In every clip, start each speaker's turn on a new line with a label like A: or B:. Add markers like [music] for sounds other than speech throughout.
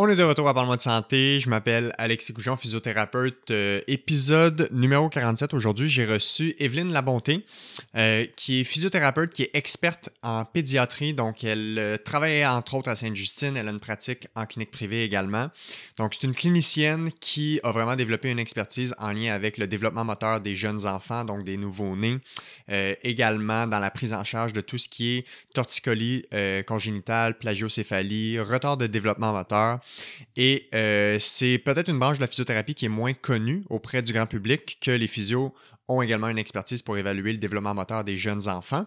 A: On est de retour à Parle-moi de santé. Je m'appelle Alexis Goujon, physiothérapeute. Euh, épisode numéro 47. Aujourd'hui, j'ai reçu Evelyne Labonté, euh, qui est physiothérapeute, qui est experte en pédiatrie. Donc, elle euh, travaille entre autres à Sainte-Justine. Elle a une pratique en clinique privée également. Donc, c'est une clinicienne qui a vraiment développé une expertise en lien avec le développement moteur des jeunes enfants, donc des nouveaux-nés. également dans la prise en charge de tout ce qui est torticolis congénitale, plagiocéphalie, retard de développement moteur. Et euh, c'est peut-être une branche de la physiothérapie qui est moins connue auprès du grand public que les physios ont également une expertise pour évaluer le développement moteur des jeunes enfants.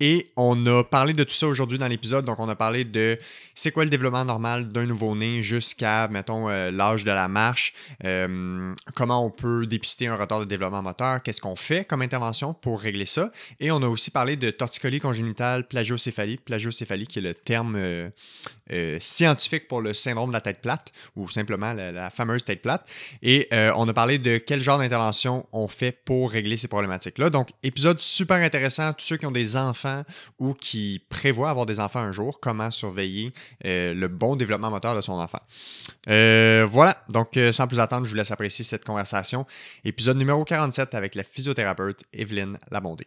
A: Et on a parlé de tout ça aujourd'hui dans l'épisode. Donc, on a parlé de c'est quoi le développement normal d'un nouveau-né jusqu'à, mettons, euh, l'âge de la marche, euh, comment on peut dépister un retard de développement moteur, qu'est-ce qu'on fait comme intervention pour régler ça? Et on a aussi parlé de torticolis congénitale plagiocéphalie, plagiocéphalie qui est le terme euh, scientifique pour le syndrome de la tête plate ou simplement la fameuse tête plate. Et on a parlé de quel genre d'intervention on fait pour régler ces problématiques-là. Donc, épisode super intéressant. Tous ceux qui ont des enfants ou qui prévoient avoir des enfants un jour, comment surveiller euh, le bon développement moteur de son enfant. Euh, voilà. Donc, euh, sans plus attendre, je vous laisse apprécier cette conversation. Épisode numéro 47 avec la physiothérapeute Evelyne Labondé.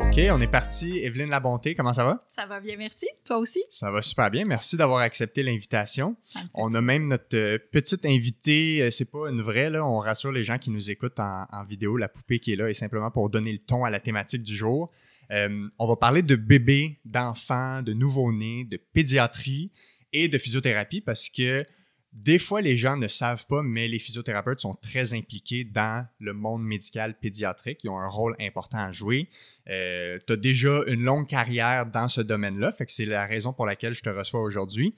A: OK, on est parti. Evelyne Labonté, comment ça va?
B: Ça va bien, merci. Toi aussi?
A: Ça va super bien. Merci d'avoir accepté l'invitation. On a même notre euh, petite invitée, euh, c'est pas une vraie, là. On rassure les gens qui nous écoutent en, vidéo. La poupée qui est là est simplement pour donner le ton à la thématique du jour. Euh, on va parler de bébés, d'enfants, de nouveau-nés, de pédiatrie et de physiothérapie parce que des fois, les gens ne savent pas, mais les physiothérapeutes sont très impliqués dans le monde médical pédiatrique. Ils ont un rôle important à jouer. Euh, tu as déjà une longue carrière dans ce domaine-là, fait que c'est la raison pour laquelle je te reçois aujourd'hui.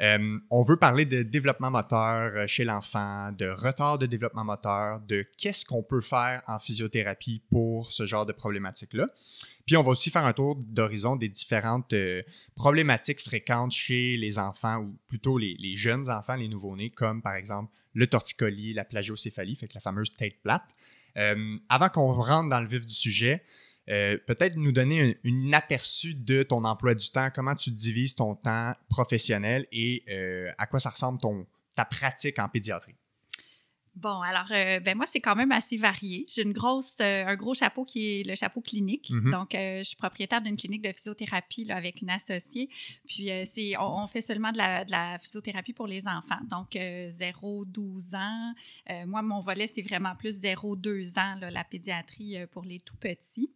A: Euh, on veut parler de développement moteur euh, chez l'enfant, de retard de développement moteur, de qu'est-ce qu'on peut faire en physiothérapie pour ce genre de problématiques-là. Puis on va aussi faire un tour d'horizon des différentes euh, problématiques fréquentes chez les enfants, ou plutôt les, jeunes enfants, les nouveau-nés, comme par exemple le torticolis, la plagiocéphalie, fait que la fameuse tête plate. Euh, avant qu'on rentre dans le vif du sujet, euh, peut-être nous donner un, aperçu de ton emploi du temps, comment tu divises ton temps professionnel et à quoi ça ressemble ta pratique en pédiatrie.
B: Bon, alors, euh, ben moi, c'est quand même assez varié. J'ai une grosse, euh, un gros chapeau qui est le chapeau clinique. Mm-hmm. Donc, euh, je suis propriétaire d'une clinique de physiothérapie là, avec une associée. Puis, c'est, on, fait seulement de la, de la, physiothérapie pour les enfants. Donc, 0-12 ans. moi, mon volet, c'est vraiment plus 0-2 ans, là, la pédiatrie pour les tout petits.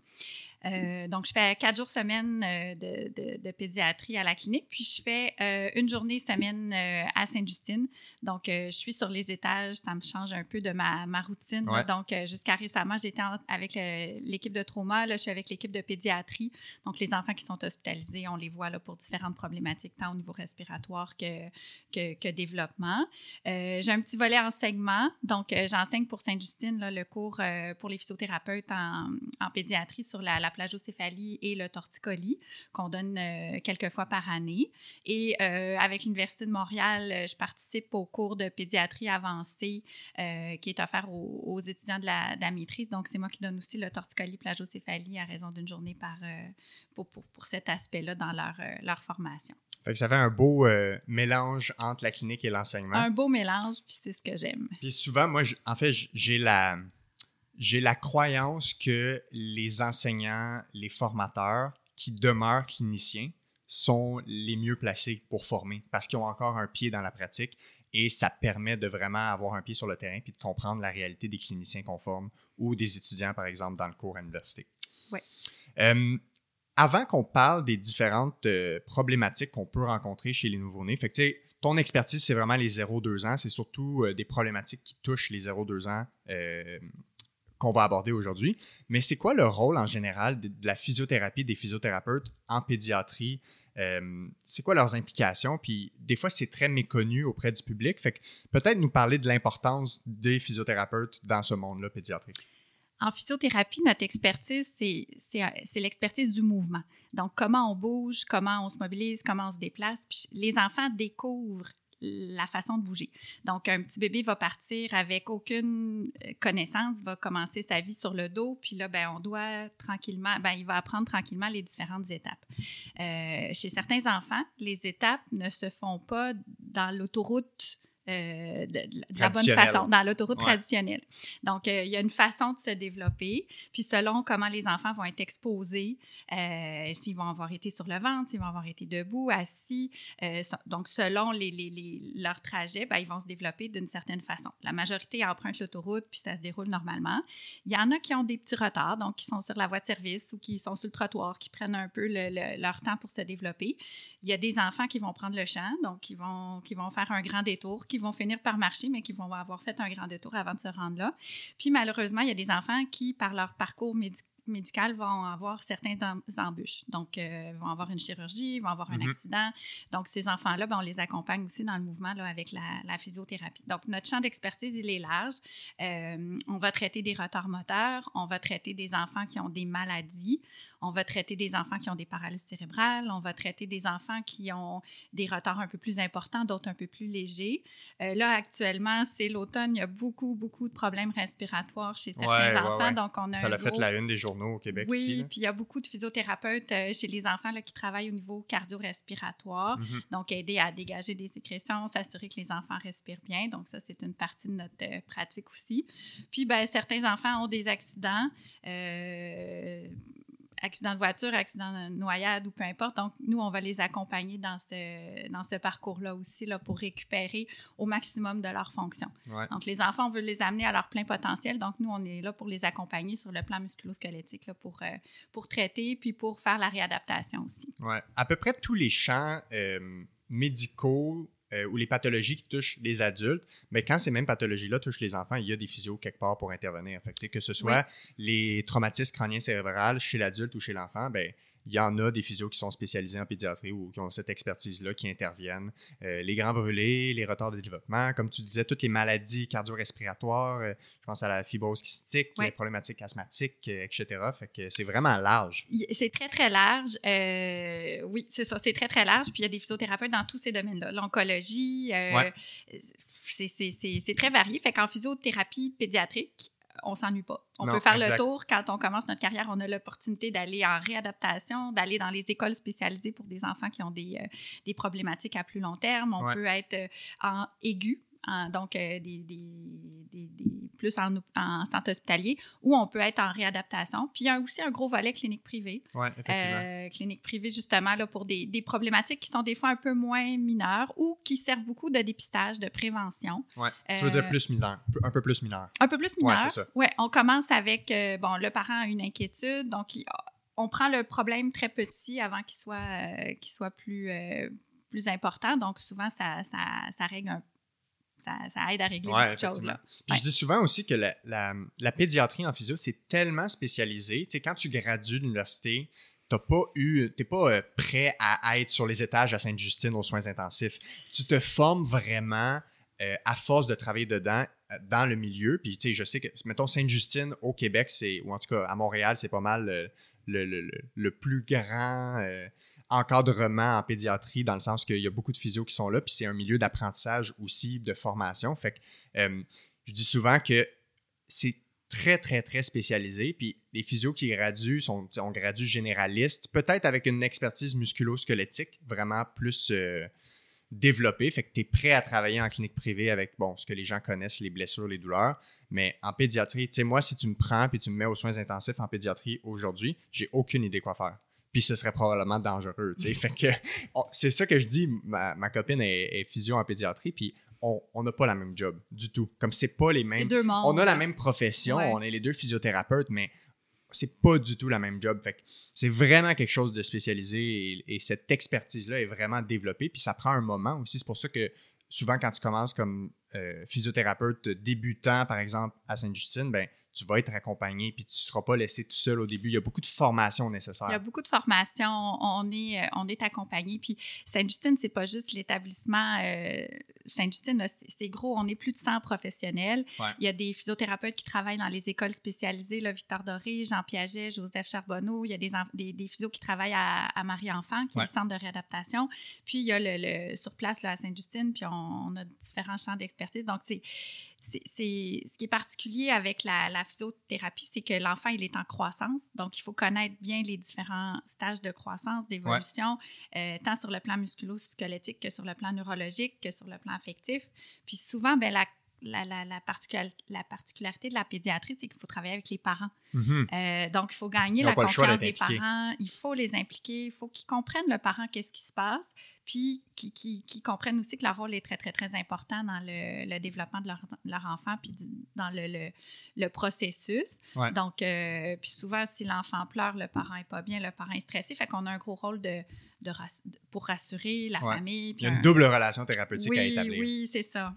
B: Euh, donc, je fais quatre jours semaine euh, de, pédiatrie à la clinique, puis je fais euh, une journée semaine à Sainte-Justine. Donc, je suis sur les étages, ça me change un peu de ma, routine. Donc, jusqu'à récemment, j'étais avec l'équipe de trauma, là, je suis avec l'équipe de pédiatrie. Donc, les enfants qui sont hospitalisés, on les voit là, pour différentes problématiques, tant au niveau respiratoire que, que, développement. J'ai un petit volet enseignement. Donc, j'enseigne pour Sainte-Justine le cours pour les physiothérapeutes en, pédiatrie sur la la plagiocéphalie et le torticolis qu'on donne euh, quelques fois par année. Et euh, avec l'Université de Montréal, euh, je participe au cours de pédiatrie avancée qui est offert aux, étudiants de la, maîtrise. Donc, c'est moi qui donne aussi le torticolis plagiocéphalie à raison d'une journée par, pour, pour, cet aspect-là dans leur, leur formation.
A: Fait que ça fait un beau mélange entre la clinique et l'enseignement.
B: Un beau mélange, puis c'est ce que j'aime.
A: Puis souvent, moi, en fait, j'ai la j'ai la croyance que les enseignants, les formateurs qui demeurent cliniciens sont les mieux placés pour former parce qu'ils ont encore un pied dans la pratique et ça permet de vraiment avoir un pied sur le terrain puis de comprendre la réalité des cliniciens qu'on forme ou des étudiants, par exemple, dans le cours à l'université.
B: Oui.
A: Euh, avant qu'on parle des différentes euh, problématiques qu'on peut rencontrer chez les nouveau-nés, fait que, ton expertise, c'est vraiment les 0-2 ans. C'est surtout des problématiques qui touchent les 0-2 ans qu'on va aborder aujourd'hui. Mais c'est quoi le rôle en général de, la physiothérapie, des physiothérapeutes en pédiatrie? Euh, c'est quoi leurs implications? Puis des fois, c'est très méconnu auprès du public. Fait que peut-être nous parler de l'importance des physiothérapeutes dans ce monde-là pédiatrique.
B: En physiothérapie, notre expertise, c'est l'expertise du mouvement. Donc, comment on bouge, comment on se mobilise, comment on se déplace. Puis les enfants découvrent la façon de bouger. Donc, un petit bébé va partir avec aucune euh, connaissance, va commencer sa vie sur le dos, puis là, ben, on doit tranquillement, ben, il va apprendre tranquillement les différentes étapes. Euh, chez certains enfants, les étapes ne se font pas dans l'autoroute euh, de, la bonne façon, dans l'autoroute traditionnelle. Donc, euh, il y a une façon de se développer. Puis, selon comment les enfants vont être exposés, euh, s'ils vont avoir été sur le ventre, s'ils vont avoir été debout, assis, donc selon les, les, leur trajet, ben, ils vont se développer d'une certaine façon. La majorité emprunte l'autoroute, puis ça se déroule normalement. Il y en a qui ont des petits retards, donc qui sont sur la voie de service ou qui sont sur le trottoir, qui prennent un peu leur temps pour se développer. Il y a des enfants qui vont prendre le champ, donc qui vont, qui vont faire un grand détour, qui vont finir par marcher, mais qui vont avoir fait un grand détour avant de se rendre là. Puis malheureusement, il y a des enfants qui, par leur parcours médical, médicales vont avoir certains embûches. Donc, euh, vont avoir une chirurgie, vont avoir un mm-hmm. accident. Donc, ces enfants-là, ben, on les accompagne aussi dans le mouvement là, avec la, physiothérapie. Donc, notre champ d'expertise, il est large. Euh, on va traiter des retards moteurs, on va traiter des enfants qui ont des maladies, on va traiter des enfants qui ont des paralyses cérébrales, on va traiter des enfants qui ont des retards un peu plus importants, d'autres un peu plus légers. Euh, là, actuellement, c'est l'automne, il y a beaucoup, beaucoup de problèmes respiratoires chez certains enfants. Donc, on a
A: Ça l'a fait la une des journaux au Québec
B: oui, puis il y a beaucoup de physiothérapeutes euh, chez les enfants là, qui travaillent au niveau cardio-respiratoire. Mhm. Donc, aider à dégager des sécrétions, s'assurer que les enfants respirent bien. Donc, ça, c'est une partie de notre euh, pratique aussi. Puis, ben, certains enfants ont des accidents. Euh, accident de voiture, accident de noyade ou peu importe. Donc, nous, on va les accompagner dans ce, dans ce parcours-là aussi là, pour récupérer au maximum de leur fonction. Donc, les enfants, on veut les amener à leur plein potentiel. Donc, nous, on est là pour les accompagner sur le plan musculo-squelettique là, pour, euh, pour traiter puis pour faire la réadaptation aussi.
A: Oui. À peu près tous les champs euh, médicaux euh, ou les pathologies qui touchent les adultes, mais quand ces mêmes pathologies-là touchent les enfants, il y a des physios quelque part pour intervenir. Fait que, que ce soit les traumatismes crâniens cérébrales chez l'adulte ou chez l'enfant, ben, il y en a des physios qui sont spécialisés en pédiatrie ou qui ont cette expertise-là, qui interviennent. Euh, les grands brûlés, les retards de développement, comme tu disais, toutes les maladies cardio-respiratoires, euh, je pense à la fibrose kystique, les problématiques asthmatiques, euh, etc. Fait que c'est vraiment large.
B: C'est très, très large. oui, c'est ça, c'est très, très large. Puis il y a des physiothérapeutes dans tous ces domaines-là. L'oncologie, c'est très varié. Fait qu'en physiothérapie pédiatrique, on s'ennuie pas. On peut faire le tour quand on commence notre carrière. On a l'opportunité d'aller en réadaptation, d'aller dans les écoles spécialisées pour des enfants qui ont des, euh, des problématiques à plus long terme. On peut être euh, en aigu, donc euh, des, plus en, en, centre hospitalier, ou on peut être en réadaptation. Puis il y a aussi un gros volet clinique privée.
A: Oui, effectivement. Euh,
B: clinique privée, justement, là, pour des, problématiques qui sont des fois un peu moins mineures ou qui servent beaucoup de dépistage, de prévention.
A: Oui, tu veux dire euh, plus mineur, un peu plus mineur.
B: Un peu plus mineur. Oui, c'est ça. Oui, on commence avec, bon, le parent a une inquiétude, donc on prend le problème très petit avant qu'il soit, qu'il soit plus, plus important. Donc, souvent, ça, ça, ça règle un ça, aide à régler beaucoup de choses. Là.
A: Je dis souvent aussi que la, pédiatrie en physio, c'est tellement spécialisé. Tu sais, quand tu gradues de l'université, tu pas eu, t'es pas euh, prêt à être sur les étages à Sainte-Justine aux soins intensifs. Tu te formes vraiment euh, à force de travailler dedans, euh, dans le milieu. Puis, tu sais, je sais que, mettons, Sainte-Justine au Québec, c'est, ou en tout cas à Montréal, c'est pas mal le, plus grand encadrement en pédiatrie dans le sens qu'il y a beaucoup de physios qui sont là, puis c'est un milieu d'apprentissage aussi, de formation. Fait que euh, je dis souvent que c'est très, très, très spécialisé. Puis les physios qui graduent sont on gradue généraliste, peut-être avec une expertise musculo-squelettique vraiment plus euh, développée. Fait que tu es prêt à travailler en clinique privée avec bon, ce que les gens connaissent, les blessures, les douleurs. Mais en pédiatrie, tu sais, moi, si tu me prends et tu me mets aux soins intensifs en pédiatrie aujourd'hui, j'ai aucune idée quoi faire puis ce serait probablement dangereux. Tu sais. fait que [laughs] c'est ça que je dis. Ma, ma copine est, physio en pédiatrie, puis on n'a pas la même job du tout. Comme c'est pas les mêmes.
B: Deux mondes,
A: on a la même profession, on est les deux physiothérapeutes, mais c'est pas du tout la même job. Fait c'est vraiment quelque chose de spécialisé et, cette expertise-là est vraiment développée. Puis ça prend un moment aussi. C'est pour ça que souvent, quand tu commences comme euh, physiothérapeute débutant, par exemple, à Sainte-Justine, ben, tu vas être accompagné puis tu ne seras pas laissé tout seul au début. Il y a beaucoup de formations nécessaires.
B: Il y a beaucoup de formations. On est, euh, on est accompagné. Puis Sainte-Justine, c'est pas juste l'établissement euh, Sainte-Justine, c'est gros. On est plus de 100 professionnels. Il y a des physiothérapeutes qui travaillent dans les écoles spécialisées, là, Victor Doré, Jean Piaget, Joseph Charbonneau. Il y a des, des, des physios qui travaillent à, Marie-Enfant, qui est le centre de réadaptation. Puis il y a le, sur place là, à Sainte-Justine, puis on, a différents champs d'expertise. Donc, c'est c'est, ce qui est particulier avec la, physiothérapie, c'est que l'enfant, il est en croissance. Donc, il faut connaître bien les différents stages de croissance, d'évolution, euh, tant sur le plan musculo-squelettique que sur le plan neurologique, que sur le plan affectif. Puis souvent, ben, la la, la, la, particularité de la pédiatrie, c'est qu'il faut travailler avec les parents. Mhm. Euh, donc, il faut gagner la confiance des parents, il faut les impliquer, il faut qu'ils comprennent le parent, qu'est-ce qui se passe, puis qu'ils comprennent aussi que leur rôle est très, très, très important dans le, développement de leur, leur, enfant, puis dans le, le, processus. Donc, euh, puis souvent, si l'enfant pleure, le parent n'est pas bien, le parent est stressé, fait qu'on a un gros rôle de, de pour rassurer la famille.
A: Il y a une double relation thérapeutique à établir.
B: Oui, c'est ça.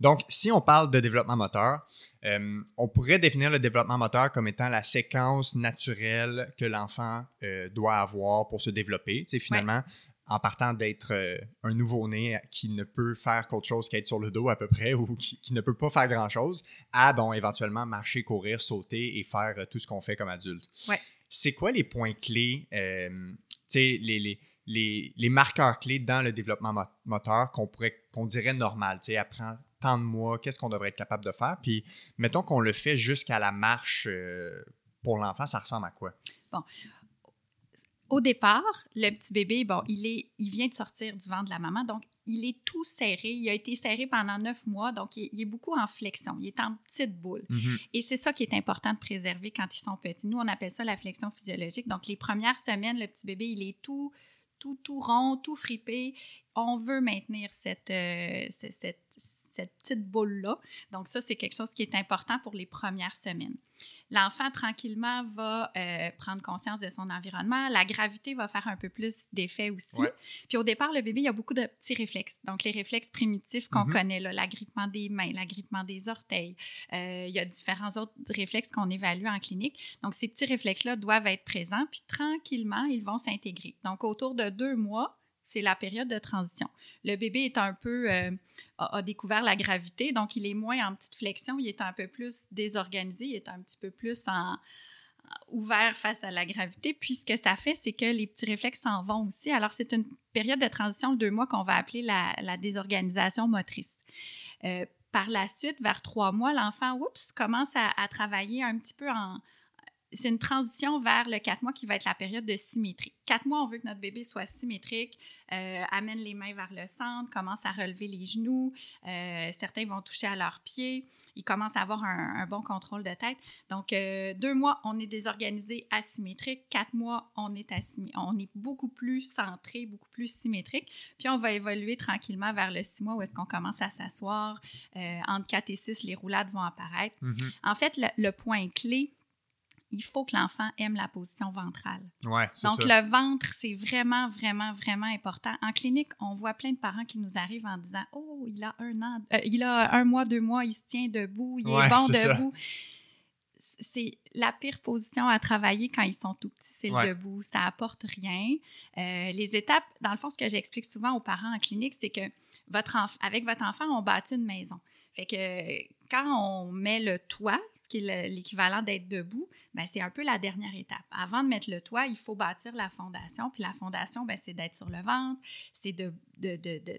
A: Donc, si on parle de développement moteur, euh, on pourrait définir le développement moteur comme étant la séquence naturelle que l'enfant euh, doit avoir pour se développer. C'est finalement, en partant d'être euh, un nouveau-né qui ne peut faire qu'autre chose qu'être sur le dos à peu près [laughs] ou qui, ne peut pas faire grand-chose, à, bon, éventuellement marcher, courir, sauter et faire tout ce qu'on fait comme adulte. C'est quoi les points clés, tu sais, les, les, marqueurs clés dans le développement moteur qu'on pourrait qu'on dirait normal, tu sais, apprends tant de mois, qu'est-ce qu'on devrait être capable de faire, puis mettons qu'on le fait jusqu'à la marche euh, pour l'enfant, ça ressemble à quoi?
B: Bon. Au départ, le petit bébé, bon, il, est, il vient de sortir du ventre de la maman, donc il est tout serré. Il a été serré pendant neuf mois, donc il, est beaucoup en flexion. Il est en petite boule. Mm-hmm. Et c'est ça qui est important de préserver quand ils sont petits. Nous, on appelle ça la flexion physiologique. Donc, les premières semaines, le petit bébé, il est tout, tout, tout rond, tout fripé. On veut maintenir cette, euh, cette, cette petite boule-là. Donc, ça, c'est quelque chose qui est important pour les premières semaines. L'enfant, tranquillement, va euh, prendre conscience de son environnement. La gravité va faire un peu plus d'effet aussi. Puis au départ, le bébé, il y a beaucoup de petits réflexes. Donc, les réflexes primitifs qu'on mm-hmm. connaît, l'agrippement des mains, l'agrippement des orteils. Euh, il y a différents autres réflexes qu'on évalue en clinique. Donc, ces petits réflexes-là doivent être présents. Puis tranquillement, ils vont s'intégrer. Donc, autour de deux mois, c'est la période de transition. Le bébé est un peu euh, a, découvert la gravité, donc il est moins en petite flexion, il est un peu plus désorganisé, il est un petit peu plus ouvert face à la gravité. Puis ce que ça fait, c'est que les petits réflexes s'en vont aussi. Alors c'est une période de transition de deux mois qu'on va appeler la, désorganisation motrice. Euh, par la suite, vers trois mois, l'enfant, oups, commence à, travailler un petit peu en, c'est une transition vers le 4 mois qui va être la période de symétrie. 4 mois, on veut que notre bébé soit symétrique, euh, amène les mains vers le centre, commence à relever les genoux. Euh, certains vont toucher à leurs pieds. Ils commencent à avoir un, bon contrôle de tête. Donc, euh, deux mois, on est désorganisé, asymétrique. Quatre mois, on est, on est beaucoup plus centré, beaucoup plus symétrique. Puis, on va évoluer tranquillement vers le six mois où est-ce qu'on commence à s'asseoir. entre 4 et 6, les roulades vont apparaître. Mm-hmm. En fait, le point clé, il faut que l'enfant aime la position ventrale.
A: Ouais,
B: Donc, le ventre, c'est vraiment, vraiment, vraiment important. En clinique, on voit plein de parents qui nous arrivent en disant Oh, il a un an, euh, il a un mois, deux mois, il se tient debout, il est bon debout. C'est la pire position à travailler quand ils sont tout petits, c'est le debout. Ça apporte rien. Euh, les étapes, dans le fond, ce que j'explique souvent aux parents en clinique, c'est que votre avec votre enfant, on bâtit une maison. Fait que quand on met le toit, qui est l'équivalent d'être debout, ben, c'est un peu la dernière étape. Avant de mettre le toit, il faut bâtir la fondation. Puis la fondation, ben, c'est d'être sur le ventre, c'est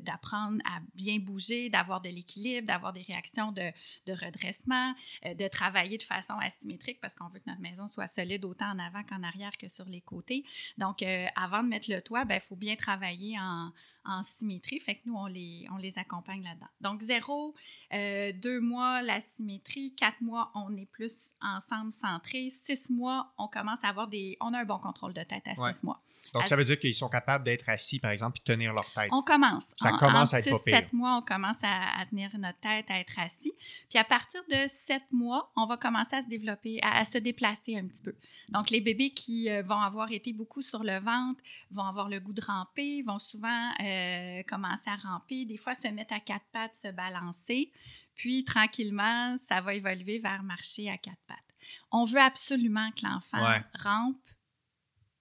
B: d'apprendre de, à bien bouger, d'avoir de l'équilibre, d'avoir des réactions de, redressement, euh, de travailler de façon asymétrique parce qu'on veut que notre maison soit solide autant en avant qu'en arrière que sur les côtés. Donc, euh, avant de mettre le toit, il ben, faut bien travailler en, en symétrie. Fait que nous, on les, on les accompagne là-dedans. Donc, zéro, euh, deux mois, la symétrie. Quatre mois, on est plus ensemble centré. Six mois, on commence à avoir des... On a un bon contrôle de tête à six mois.
A: Donc, ça veut dire qu'ils sont capables d'être assis, par exemple, et tenir leur tête.
B: On commence.
A: Ça
B: En-
A: commence
B: en
A: à être pas
B: 6,
A: pire.
B: 7 mois, on commence à, à tenir notre tête, à être assis. Puis à partir de 7 mois, on va commencer à se développer, à, à se déplacer un petit peu. Donc, les bébés qui euh, vont avoir été beaucoup sur le ventre vont avoir le goût de ramper, vont souvent euh, commencer à ramper, des fois se mettre à quatre pattes, se balancer. Puis, tranquillement, ça va évoluer vers marcher à quatre pattes. On veut absolument que l'enfant
A: Ouais.
B: rampe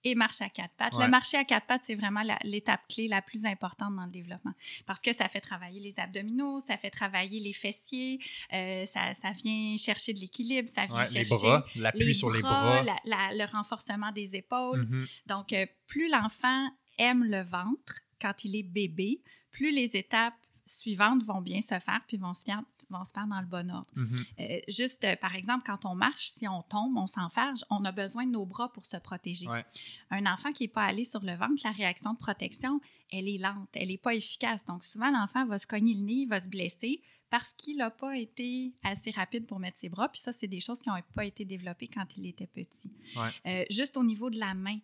B: et marche à quatre pattes.
A: Ouais.
B: Le marcher à quatre pattes, c'est vraiment l'étape clé la plus importante dans le développement parce que ça fait travailler les abdominaux, ça fait travailler les fessiers, euh, ça, ça vient chercher de l'équilibre, ça vient
A: Ouais, les
B: chercher
A: bras, l'appui sur les bras.
B: la- la- le renforcement des épaules.
A: Mhm.
B: Donc, euh, plus l'enfant aime le ventre quand il est bébé, plus les étapes suivantes vont bien se faire puis vont se faire, vont se faire dans le bon ordre.
A: Mhm.
B: Euh, juste, euh, par exemple, quand on marche, si on tombe, on s'enfarge, on a besoin de nos bras pour se protéger.
A: Ouais.
B: Un enfant qui n'est pas allé sur le ventre, la réaction de protection, elle est lente, elle n'est pas efficace. Donc, souvent, l'enfant va se cogner le nez, il va se blesser parce qu'il n'a pas été assez rapide pour mettre ses bras. Puis ça, c'est des choses qui n'ont pas été développées quand il était petit.
A: Ouais.
B: Euh, juste au niveau de la main,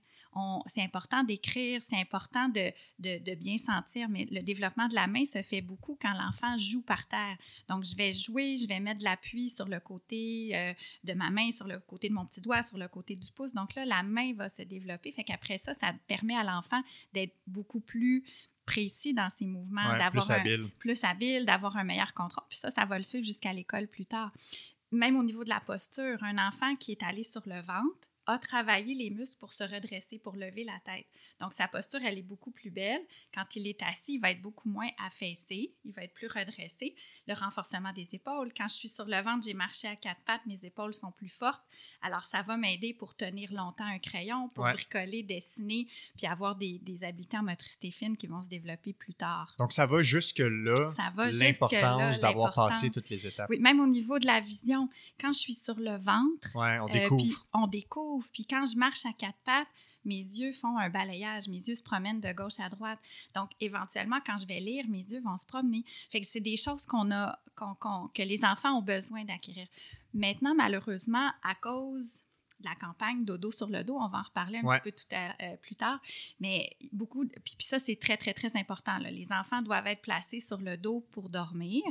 B: c'est important d'écrire, c'est important de, de- de bien sentir, mais le développement de la main se fait beaucoup quand l'enfant joue par terre. Donc, je vais jouer, je vais mettre de l'appui sur le côté euh, de ma main, sur le côté de mon petit doigt, sur le côté du pouce. Donc là, la main va se développer. Fait qu'après ça, ça permet à l'enfant d'être beaucoup plus précis dans ses mouvements,
A: Ouais,
B: d'avoir
A: plus
B: un-
A: habile.
B: plus habile, d'avoir un meilleur contrôle. Puis ça, ça va le suivre jusqu'à l'école plus tard. Même au niveau de la posture, un enfant qui est allé sur le ventre a travaillé les muscles pour se redresser, pour lever la tête. Donc, sa posture, elle est beaucoup plus belle. Quand il est assis, il va être beaucoup moins affaissé, il va être plus redressé. Le renforcement des épaules. Quand je suis sur le ventre, j'ai marché à quatre pattes, mes épaules sont plus fortes. Alors, ça va m'aider pour tenir longtemps un crayon, pour
A: Ouais.
B: bricoler, dessiner, puis avoir des, des habiletés en motricité fine qui vont se développer plus tard.
A: Donc, ça va jusque-là,
B: Ça va jusque-là,
A: l'importance d'avoir passé toutes les étapes.
B: Oui, même au niveau de la vision, quand je suis sur le ventre,
A: Ouais, on
B: euh,
A: découvre.
B: puis on découvre. Puis quand je marche à quatre pattes, mes yeux font un balayage, mes yeux se promènent de gauche à droite. Donc, éventuellement, quand je vais lire, mes yeux vont se promener. Fait que c'est des choses qu'on a, que les enfants ont besoin d'acquérir. Maintenant, malheureusement, à cause de la campagne dodo sur le dos, on va en reparler un
A: Ouais.
B: petit peu tout à- euh, plus tard, mais beaucoup, puis, puis ça, c'est très, très, très important. là. Les enfants doivent être placés sur le dos pour dormir,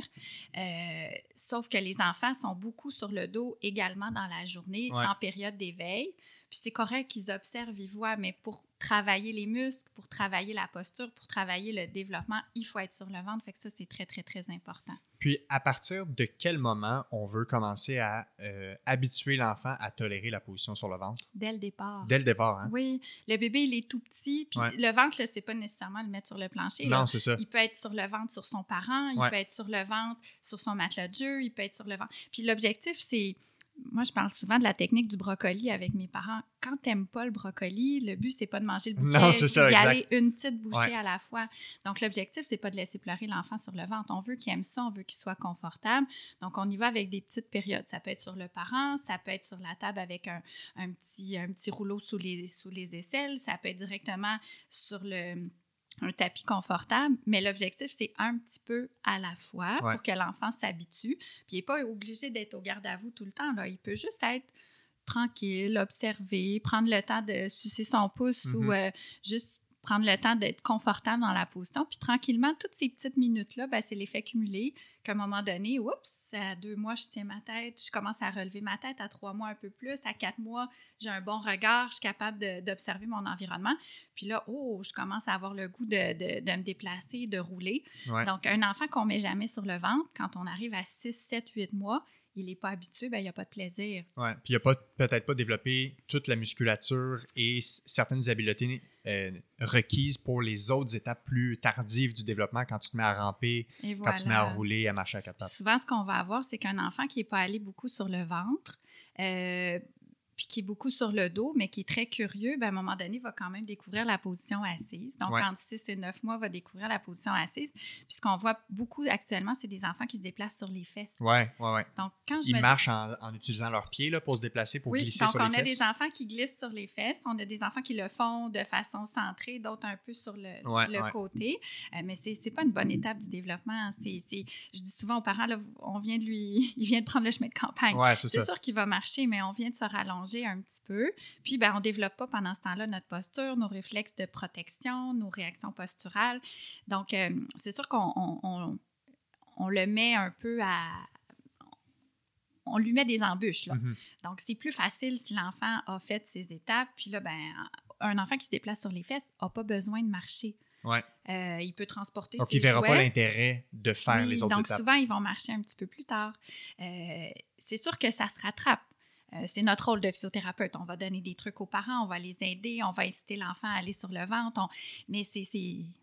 B: Euh, sauf que les enfants sont beaucoup sur le dos également dans la journée,
A: Ouais.
B: en période d'éveil. Puis c'est correct qu'ils observent, ils voient, mais pour travailler les muscles, pour travailler la posture, pour travailler le développement, il faut être sur le ventre. Fait que ça, c'est très, très, très important.
A: Puis, à partir de quel moment on veut commencer à euh, habituer l'enfant à tolérer la position sur le ventre?
B: Dès le départ.
A: Dès le départ, hein?
B: Oui, le bébé, il est tout petit. Puis
A: Ouais.
B: le ventre, c'est pas nécessairement le mettre sur le plancher.
A: Non, c'est ça.
B: Il peut être sur le ventre sur son parent, il
A: Ouais.
B: peut être sur le ventre sur son matelas de jeu, il peut être sur le ventre. Puis l'objectif, c'est. Moi, je parle souvent de la technique du brocoli avec mes parents. Quand t'aimes pas le brocoli, le but, c'est pas de manger le bouquet,
A: Non, c'est ça,
B: d'y aller une petite bouchée
A: Ouais.
B: à la fois. Donc, l'objectif, c'est pas de laisser pleurer l'enfant sur le ventre. On veut qu'il aime ça, on veut qu'il soit confortable. Donc, on y va avec des petites périodes. Ça peut être sur le parent, ça peut être sur la table avec un, un petit, un petit rouleau sous les, sous les aisselles, ça peut être directement sur le un tapis confortable, mais l'objectif, c'est un petit peu à la fois
A: Ouais.
B: pour que l'enfant s'habitue. Puis il n'est pas obligé d'être au garde à vous tout le temps. Là. Il peut juste être tranquille, observer, prendre le temps de sucer son pouce
A: Mhm.
B: ou euh, juste prendre le temps d'être confortable dans la position. Puis tranquillement, toutes ces petites minutes-là, ben, c'est l'effet cumulé qu'à un moment donné, oups, à deux mois, je tiens ma tête, je commence à relever ma tête, à trois mois un peu plus, à quatre mois, j'ai un bon regard, je suis capable d'observer mon environnement. Puis là, oh, je commence à avoir le goût de, de- de me déplacer, de rouler.
A: Ouais.
B: Donc, un enfant qu'on met jamais sur le ventre, quand on arrive à 6, 7, 8 mois, il n'est pas habitué, ben, il n'y a pas de plaisir.
A: Ouais. Puis il n'a pas peut-être pas développé toute la musculature et certaines habiletés euh, requises pour les autres étapes plus tardives du développement quand tu te mets à ramper,
B: Et
A: quand
B: voilà.
A: tu te mets à rouler, à marcher à quatre pattes.
B: souvent, ce qu'on va avoir, c'est qu'un enfant qui n'est pas allé beaucoup sur le ventre, euh, puis qui est beaucoup sur le dos, mais qui est très curieux, ben, à un moment donné, va quand même découvrir la position assise. Donc,
A: Ouais.
B: entre 6 et 9 mois, va découvrir la position assise. Puis ce qu'on voit beaucoup actuellement, c'est des enfants qui se déplacent sur les fesses.
A: Ouais, ouais, ouais.
B: Donc, quand je
A: Ils
B: me
A: marchent en, en utilisant leurs pieds là, pour se déplacer, pour
B: oui,
A: glisser
B: donc
A: sur
B: on
A: les
B: a
A: fesses.
B: des enfants qui glissent sur les fesses, on a des enfants qui le font de façon centrée, d'autres un peu sur le,
A: Ouais,
B: le
A: ouais.
B: côté. Euh, mais c'est n'est pas une bonne étape du développement. C'est- je dis souvent aux parents, là, on vient de lui, [laughs] il vient de prendre le chemin de campagne.
A: Ouais, c'est
B: sûr qu'il va marcher, mais on vient de se rallonger. Changer un petit peu. Puis, ben, on ne développe pas pendant ce temps-là notre posture, nos réflexes de protection, nos réactions posturales. Donc, euh, c'est sûr qu'on on, le met un peu à, on lui met des embûches. Là. Mm-hmm. Donc, c'est plus facile si l'enfant a fait ses étapes. Puis là, ben, un enfant qui se déplace sur les fesses n'a pas besoin de marcher.
A: Ouais.
B: Euh, il peut transporter
A: Donc,
B: ses
A: il ne verra
B: jouets.
A: pas l'intérêt de faire les autres
B: donc
A: étapes.
B: souvent, ils vont marcher un petit peu plus tard. Euh, c'est sûr que ça se rattrape. Euh, c'est notre rôle de physiothérapeute. On va donner des trucs aux parents, on va les aider, on va inciter l'enfant à aller sur le ventre. on- Mais c'est,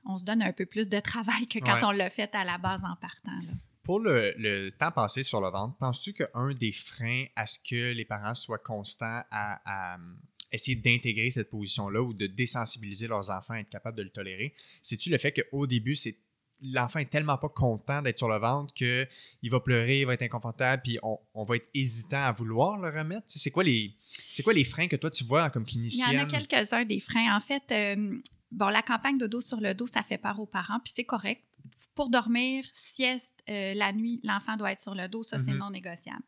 B: on se donne un peu plus de travail que quand
A: Ouais.
B: on l'a fait à la base en partant. là.
A: Pour le, le temps passé sur le ventre, penses-tu qu'un des freins à ce que les parents soient constants à, à, hum, essayer d'intégrer cette position-là ou de désensibiliser leurs enfants à être capables de le tolérer, c'est-tu le fait qu'au début, c'est l'enfant est tellement pas content d'être sur le ventre qu'il va pleurer, il va être inconfortable, puis on, on va être hésitant à vouloir le remettre? C'est quoi, les, c'est quoi les freins que toi tu vois comme
B: Il y
A: clinicienne?
B: en a quelques-uns des freins. En fait, euh, bon, la campagne de dos sur le dos, ça fait peur aux parents, puis c'est correct. Pour dormir, sieste, euh, la nuit, l'enfant doit être sur le dos, ça, c'est
A: Mhm.
B: non négociable.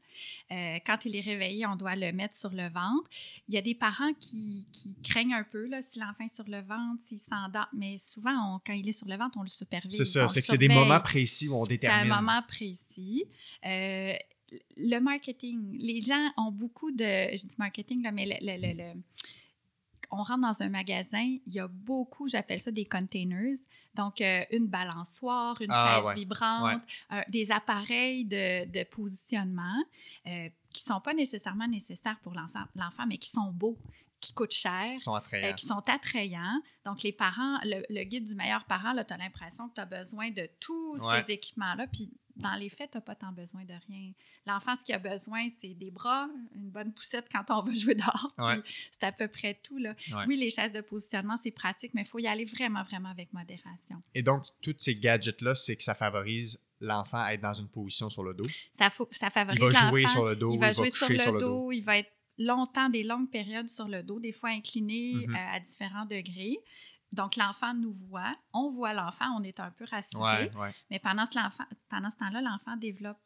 B: Euh, quand il est réveillé, on doit le mettre sur le ventre. Il y a des parents qui, qui craignent un peu là, si l'enfant est sur le ventre, s'il s'endort, mais souvent, on- quand il est sur le ventre, on le supervise.
A: C'est ça,
B: on
A: c'est que c'est des moments précis où on
B: C'est
A: détermine.
B: un moment précis. Euh, le marketing, les gens ont beaucoup de. Je dis marketing, là, mais le, le- le- le- on rentre dans un magasin, il y a beaucoup, j'appelle ça des containers. Donc, euh, une balançoire, une
A: Ah,
B: chaise
A: ouais.
B: vibrante, euh, des appareils de, de positionnement euh, qui ne sont pas nécessairement nécessaires pour l'enfant, mais qui sont beaux, qui coûtent cher.
A: Ils sont attrayants.
B: Qui sont attrayants. Donc, les parents, le, le guide du meilleur parent, tu as l'impression que tu as besoin de tous
A: Ouais.
B: ces équipements-là. Puis, dans les faits, tu n'as pas tant besoin de rien. L'enfant, ce qu'il a besoin, c'est des bras, une bonne poussette quand on va jouer dehors.
A: Ouais.
B: c'est à peu près tout. Là.
A: Ouais.
B: Oui, les chaises de positionnement, c'est pratique, mais il faut y aller vraiment, vraiment avec modération.
A: Et donc, tous ces gadgets-là, c'est que ça favorise l'enfant à être dans une position sur le dos?
B: Ça, faut, ça
A: Il
B: favorise
A: va jouer
B: l'enfant.
A: sur le dos,
B: il va jouer sur le,
A: sur le
B: dos,
A: dos.
B: il va être longtemps, des longues périodes sur le dos, des fois incliné
A: Mhm.
B: euh, à différents degrés. Donc, l'enfant nous voit, on voit l'enfant, on est un peu rassuré.
A: Ouais, ouais.
B: Mais pendant ce, l'enfant- pendant ce temps-là, l'enfant développe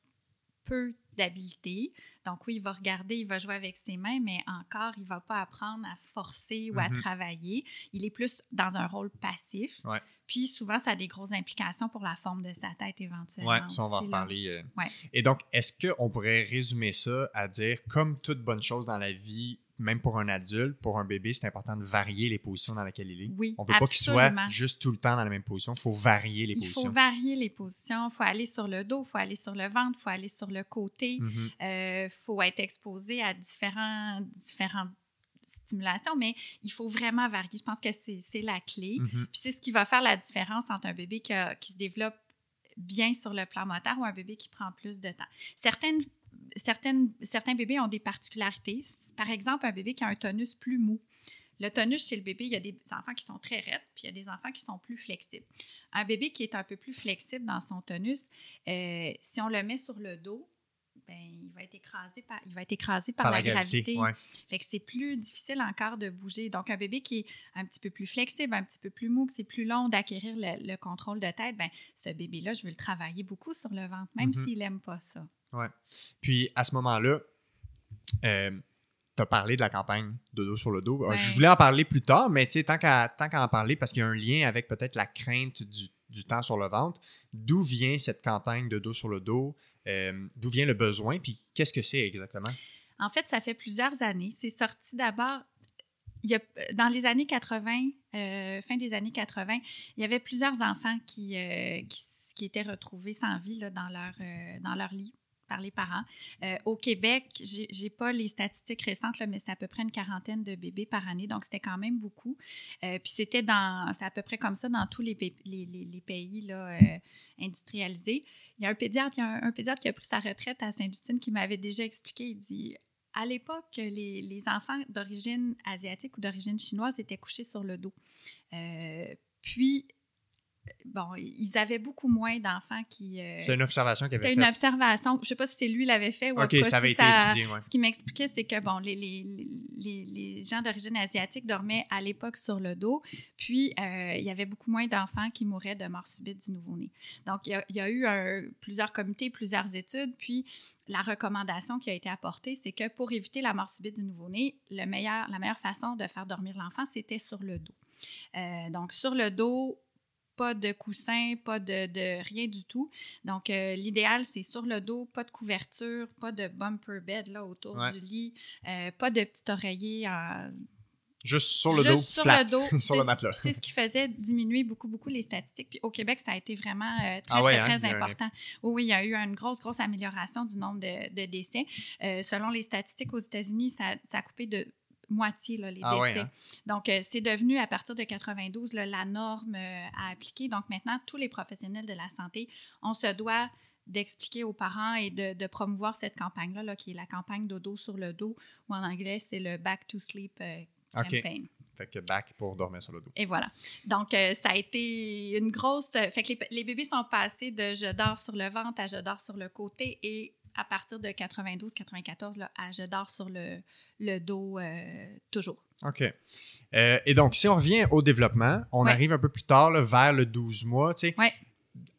B: peu d'habileté. Donc oui, il va regarder, il va jouer avec ses mains, mais encore, il ne va pas apprendre à forcer ou à
A: Mhm.
B: travailler. Il est plus dans un rôle passif.
A: Ouais.
B: Puis souvent, ça a des grosses implications pour la forme de sa tête éventuellement.
A: Ouais, ça, on va en reparler. euh.
B: Ouais.
A: Et donc, est-ce qu'on pourrait résumer ça à dire, comme toute bonne chose dans la vie, même pour un adulte, pour un bébé, c'est important de varier les positions dans lesquelles il est?
B: Oui,
A: On ne veut pas qu'il soit
B: absolument.
A: juste tout le temps dans la même position. Il faut varier les
B: Il
A: positions.
B: faut varier les positions. Il faut aller sur le dos, il faut aller sur le ventre, il faut aller sur le côté. Il faut être exposé à différents, différentes stimulations, mais il faut vraiment varier. Je pense que c'est la clé.
A: Mhm.
B: Puis c'est ce qui va faire la différence entre un bébé qui, a- qui se développe bien sur le plan moteur ou un bébé qui prend plus de temps. Certaines, certains bébés ont des particularités. Par exemple, un bébé qui a un tonus plus mou. Le tonus chez le bébé, il y a des enfants qui sont très raides, puis il y a des enfants qui sont plus flexibles. Un bébé qui est un peu plus flexible dans son tonus, euh, si on le met sur le dos, ben, il va être écrasé par, il va être écrasé par, la, gravité.
A: ouais.
B: Fait que c'est plus difficile encore de bouger. Donc, un bébé qui est un petit peu plus flexible, un petit peu plus mou, que c'est plus long d'acquérir le, le contrôle de tête, ben ce bébé-là, je veux le travailler beaucoup sur le ventre, même
A: Mhm.
B: s'il n'aime pas ça.
A: Puis à ce moment-là, tu as parlé de la campagne de dos sur le dos.
B: Ouais.
A: Je voulais en parler plus tard, mais qu'à tant qu'à en parler, parce qu'il y a un lien avec peut-être la crainte du, du temps sur le ventre, d'où vient cette campagne de dos sur le dos? Euh, d'où vient le besoin? Puis qu'est-ce que c'est exactement?
B: En fait, ça fait plusieurs années. C'est sorti d'abord. A, dans les années 80, euh, fin des années 80, il y avait plusieurs enfants qui, euh, qui, qui étaient retrouvés sans vie là, dans, leur, euh, dans leur lit par les parents. Euh, au Québec, j'ai pas les statistiques récentes, là, mais c'est à peu près une quarantaine de bébés par année, donc c'était quand même beaucoup. Euh, puis c'était dans, c'est à peu près comme ça dans tous les, pa- les, les- les pays là, euh, industrialisés. Il y a un pédiatre, il y a un, pédiatre qui a pris sa retraite à Sainte-Justine qui m'avait déjà expliqué, il dit à l'époque, les, les enfants d'origine asiatique ou d'origine chinoise étaient couchés sur le dos. Puis, bon, ils avaient beaucoup moins d'enfants qui.
A: Euh, c'est une observation qu'il avait
B: faite. C'était une observation. Je ne sais pas si c'est lui l'avait fait ou
A: OK, ça avait été étudié,
B: Ce qui m'expliquait, c'est que bon, les, les, les, les gens d'origine asiatique dormaient à l'époque sur le dos, puis euh, il y avait beaucoup moins d'enfants qui mouraient de mort subite du nouveau-né. Donc, il y a, eu plusieurs comités, plusieurs études, puis la recommandation qui a été apportée, c'est que pour éviter la mort subite du nouveau-né, la meilleure façon de faire dormir l'enfant, c'était sur le dos. Euh, donc, sur le dos, pas de coussin, pas de, rien du tout. Donc, euh, l'idéal, c'est sur le dos, pas de couverture, pas de bumper bed là, autour du lit, euh, pas de petit oreiller
A: Juste sur le dos,
B: sur
A: le
B: dos, [laughs]
A: sur le matelas.
B: C'est ce qui faisait diminuer beaucoup, beaucoup les statistiques. Puis au Québec, ça a été vraiment euh, très, ah très, hein, important. Oui, il y a eu une grosse, grosse amélioration du nombre de, décès. selon les statistiques aux États-Unis, ça, ça, a coupé de moitié là, les ah décès. Hein? Donc, euh, c'est devenu à partir de 92 la norme euh, à appliquer. Donc, maintenant, tous les professionnels de la santé, on se doit d'expliquer aux parents et de, promouvoir cette campagne-là, là, qui est la campagne dodo sur le dos, ou en anglais, c'est le Back to Sleep euh, campaign.
A: Fait que back pour dormir sur le dos.
B: Et voilà. Donc, ça a été une grosse. fait que les, les, bébés sont passés de je dors sur le ventre à je dors sur le côté et à partir de 92-94, je dors sur le, le dos euh, toujours.
A: OK. Euh, et donc, si on revient au développement, on arrive un peu plus tard, vers le 12 mois. Tu sais,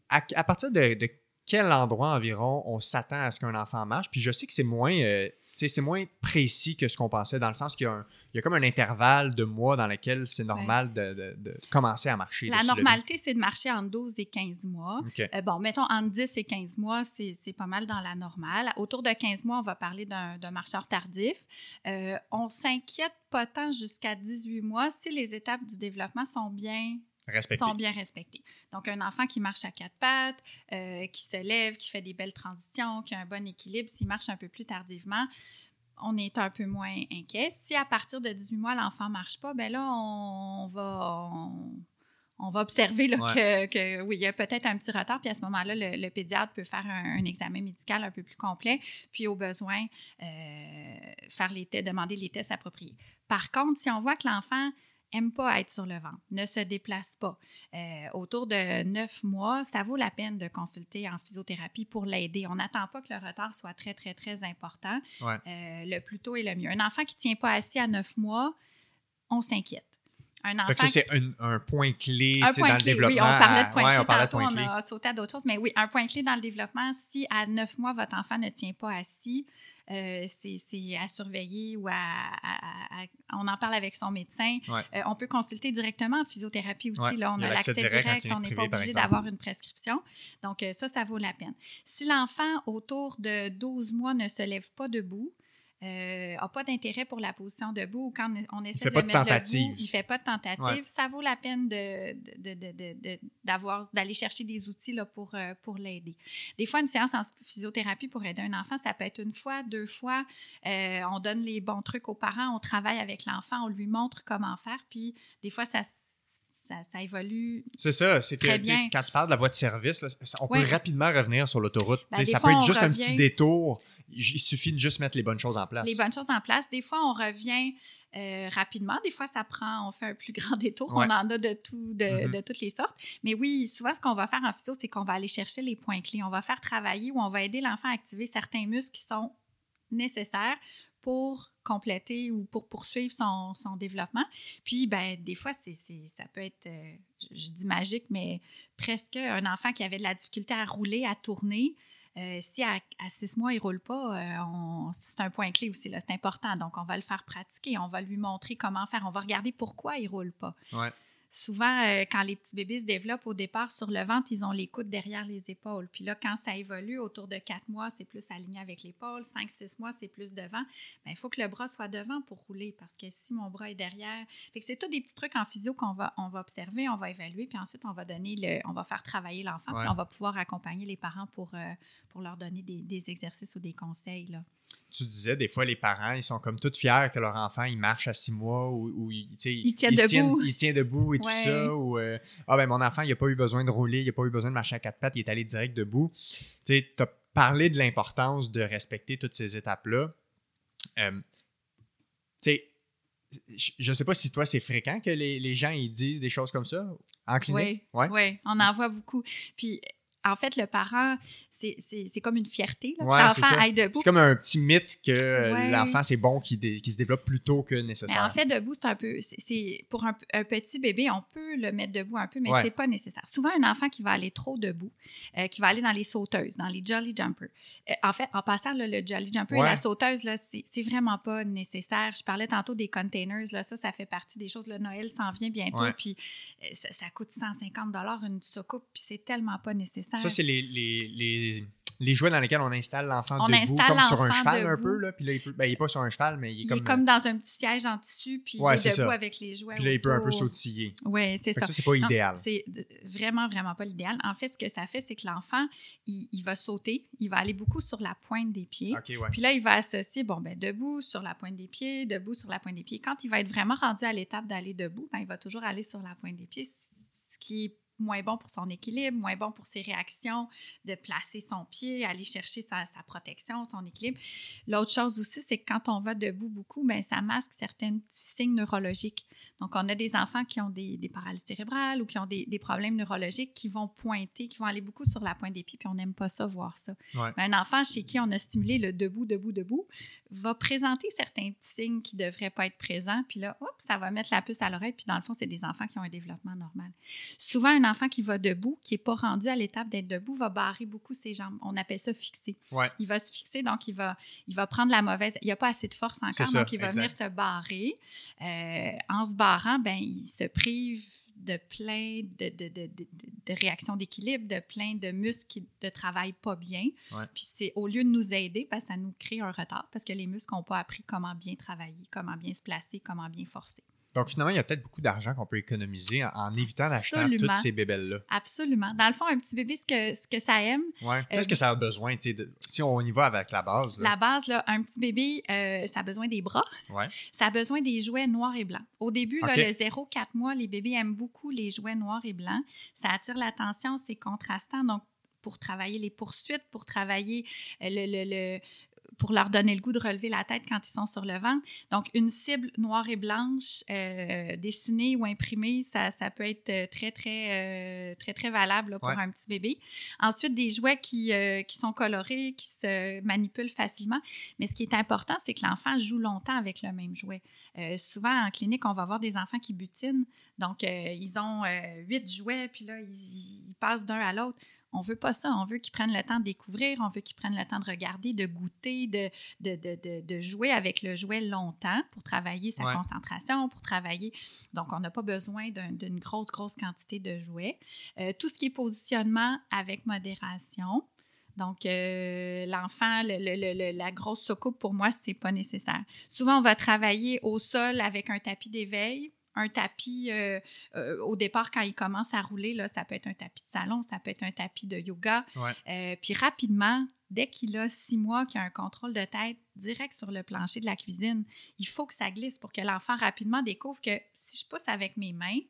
A: à, partir de, quel endroit environ on s'attend à ce qu'un enfant marche? Puis je sais que c'est moins, euh, c'est moins précis que ce qu'on pensait, dans le sens qu'il y a un, il y a comme un intervalle de mois dans lequel c'est normal de, commencer à marcher.
B: La normalité, c'est de marcher entre 12 et 15 mois. Euh, bon, mettons entre 10 et 15 mois, c'est pas mal dans la normale. Autour de 15 mois, on va parler d'un marcheur tardif. Euh, on s'inquiète pas tant jusqu'à 18 mois si les étapes du développement sont bien sont bien respectées. Donc, un enfant qui marche à quatre pattes, euh, qui se lève, qui fait des belles transitions, qui a un bon équilibre, s'il marche un peu plus tardivement, on est un peu moins inquiet. Si à partir de 18 mois, l'enfant ne marche pas, ben là, on, va. On, va observer que, oui, il y a peut-être un petit retard, puis à ce moment-là, le, pédiatre peut faire un, examen médical un peu plus complet, puis au besoin, euh, faire les tests, demander les tests appropriés. Par contre, si on voit que l'enfant aime pas être sur le ventre, ne se déplace pas. Euh, autour de neuf mois, ça vaut la peine de consulter en physiothérapie pour l'aider. On n'attend pas que le retard soit très, très, très important. Euh, le plus tôt est le mieux. Un enfant qui ne tient pas assis à neuf mois, on s'inquiète.
A: Un enfant. ça, c'est un, point clé dans le développement. Oui,
B: on parlait de point clé. On, tantôt, on a sauté à d'autres choses, mais oui, un point clé dans le développement, si à neuf mois, votre enfant ne tient pas assis, euh, c'est à surveiller ou à, On en parle avec son médecin. Euh, on peut consulter directement en physiothérapie aussi. Là, on a l'accès direct, on n'est pas obligé d'avoir une prescription. Donc, euh, ça, ça vaut la peine. Si l'enfant, autour de 12 mois, ne se lève pas debout, n'a euh, pas d'intérêt pour la position debout ou quand on essaie de, le mettre debout, il fait pas de tentative, ça vaut la peine de, d'avoir, d'aller chercher des outils là, pour, euh, pour l'aider. Des fois, une séance en physiothérapie pour aider un enfant, ça peut être une fois, deux fois. Euh, on donne les bons trucs aux parents, on travaille avec l'enfant, on lui montre comment faire, puis des fois, ça ça, évolue.
A: C'est ça, c'est quand tu parles de la voie de service, on peut rapidement revenir sur l'autoroute. Ben, ça peut être juste un petit détour il suffit de juste mettre les bonnes choses en place.
B: Les bonnes choses en place. Des fois, on revient euh, rapidement. Des fois, ça prend, on fait un plus grand [laughs] détour. On en a de, tout, mm-hmm. de, toutes les sortes. Mais oui, souvent, ce qu'on va faire en physio, c'est qu'on va aller chercher les points clés. On va faire travailler ou on va aider l'enfant à activer certains muscles qui sont nécessaires pour compléter ou pour poursuivre son, son développement. Puis, ben, des fois, c'est, ça peut être, euh, je dis magique, mais presque un enfant qui avait de la difficulté à rouler, à tourner. Euh, si à, six mois, il ne roule pas, euh, c'est un point clé aussi, c'est important. Donc, on va le faire pratiquer, on va lui montrer comment faire, on va regarder pourquoi il ne roule pas. Souvent, euh, quand les petits bébés se développent au départ sur le ventre, ils ont les coudes derrière les épaules. Puis là, quand ça évolue, autour de quatre mois, c'est plus aligné avec l'épaule. Cinq, six mois, c'est plus devant. Ben, il faut que le bras soit devant pour rouler parce que si mon bras est derrière. Fait que c'est tous des petits trucs en physio qu'on va, on va observer, on va évaluer, puis ensuite, on va donner le, on va faire travailler l'enfant, puis on va pouvoir accompagner les parents pour, euh, pour leur donner des, des exercices ou des conseils. Là
A: tu disais, des fois, les parents, ils sont comme tout fiers que leur enfant, il marche à six mois ou, il,
B: il, tient debout.
A: il tient debout et tout ça. Ou, euh, ah ben, mon enfant, il n'a pas eu besoin de rouler, il n'a pas eu besoin de marcher à quatre pattes, il est allé direct debout. Tu as parlé de l'importance de respecter toutes ces étapes-là. Euh, je ne sais pas si toi, c'est fréquent que les, gens ils disent des choses comme ça. En clinique?
B: Oui, ouais. on en voit beaucoup. Puis, en fait, le parent, c'est comme une fierté. l'enfant aille debout.
A: C'est comme un petit mythe que l'enfant, c'est bon qu'il se développe plus tôt que nécessaire.
B: en fait, debout, c'est un peu. c'est Pour un, petit bébé, on peut le mettre debout un peu, mais c'est pas nécessaire. Souvent, un enfant qui va aller trop debout, euh, qui va aller dans les sauteuses, dans les Jolly Jumpers. Euh, en fait, en passant, le Jolly Jumper et la sauteuse, c'est vraiment pas nécessaire. Je parlais tantôt des containers. Là, ça, ça fait partie des choses. Le Noël s'en vient bientôt, puis euh, ça, coûte 150 une soucoupe, puis c'est tellement pas nécessaire.
A: Ça, c'est les, les les jouets dans lesquels on installe l'enfant debout, comme sur un cheval un peu. Là, puis là, il, peut, ben, il est pas sur un cheval, mais il est
B: il
A: comme.
B: est comme dans un petit siège en tissu, puis il est, debout avec les jouets.
A: Puis là, il peut un peu sautiller.
B: Oui, c'est ça.
A: Ça, c'est pas idéal.
B: C'est vraiment, vraiment pas l'idéal. En fait, ce que ça fait, c'est que l'enfant, il, il, va sauter, il va aller beaucoup sur la pointe des pieds. Puis là, il va associer, bon, ben, debout sur la pointe des pieds, debout sur la pointe des pieds. Quand il va être vraiment rendu à l'étape d'aller debout, ben, il va toujours aller sur la pointe des pieds, ce qui est moins bon pour son équilibre, moins bon pour ses réactions, de placer son pied, aller chercher sa, protection, son équilibre. L'autre chose aussi, c'est que quand on va debout beaucoup, ben, ça masque certains petits signes neurologiques. Donc, on a des enfants qui ont des, paralyses cérébrales ou qui ont des, problèmes neurologiques qui vont pointer, qui vont aller beaucoup sur la pointe des pieds, puis on n'aime pas ça, voir ça. un enfant chez qui on a stimulé le debout, debout, debout, va présenter certains petits signes qui ne devraient pas être présents, puis là, hop, ça va mettre la puce à l'oreille, puis dans le fond, c'est des enfants qui ont un développement normal. Souvent, un enfant qui va debout, qui n'est pas rendu à l'étape d'être debout, va barrer beaucoup ses jambes. On appelle ça fixer. Il va se fixer, donc il va, il va prendre la mauvaise. Il n'y a pas assez de force encore, donc il va venir se barrer. Euh, en se barrant, ben, il se prive de plein de, de, de, de réactions d'équilibre, de plein de muscles qui ne travaillent pas bien. Puis c'est au lieu de nous aider, ben, ça nous crée un retard parce que les muscles n'ont pas appris comment bien travailler, comment bien se placer, comment bien forcer.
A: Donc, finalement, il y a peut-être beaucoup d'argent qu'on peut économiser en, évitant d'acheter toutes ces bébelles-là.
B: Absolument. Dans le fond, un petit bébé, ce que, ce que ça aime.
A: Oui. Qu'est-ce que ça a besoin? si on y va avec la base.
B: La base, là, un petit bébé, euh, ça a besoin des bras.
A: Ouais.
B: Ça a besoin des jouets noirs et blancs. Au début, le 0-4 mois, les bébés aiment beaucoup les jouets noirs et blancs. Ça attire l'attention, c'est contrastant. Donc, pour travailler les poursuites, pour travailler euh, le, le, pour leur donner le goût de relever la tête quand ils sont sur le ventre. Donc, une cible noire et blanche euh, dessinée ou imprimée, ça, ça, peut être euh, très, très, euh, très, très valable pour un petit bébé. Ensuite, des jouets qui, qui sont colorés, qui se manipulent facilement. Mais ce qui est important, c'est que l'enfant joue longtemps avec le même jouet. souvent, en clinique, on va voir des enfants qui butinent. Donc, ils ont huit jouets, puis là, ils, ils passent d'un à l'autre. On veut pas ça. On veut qu'ils prennent le temps de découvrir, on veut qu'ils prennent le temps de regarder, de goûter, de, de, de, jouer avec le jouet longtemps pour travailler sa concentration, pour travailler. Donc, on n'a pas besoin d'une grosse, grosse quantité de jouets. Euh, tout ce qui est positionnement avec modération. Donc, euh, l'enfant, la grosse soucoupe, pour moi, c'est pas nécessaire. Souvent, on va travailler au sol avec un tapis d'éveil un tapis euh, euh, au départ quand il commence à rouler, là, ça peut être un tapis de salon, ça peut être un tapis de yoga. Euh, puis rapidement, dès qu'il a six mois, qu'il a un contrôle de tête direct sur le plancher de la cuisine, il faut que ça glisse pour que l'enfant rapidement découvre que si je pousse avec mes mains,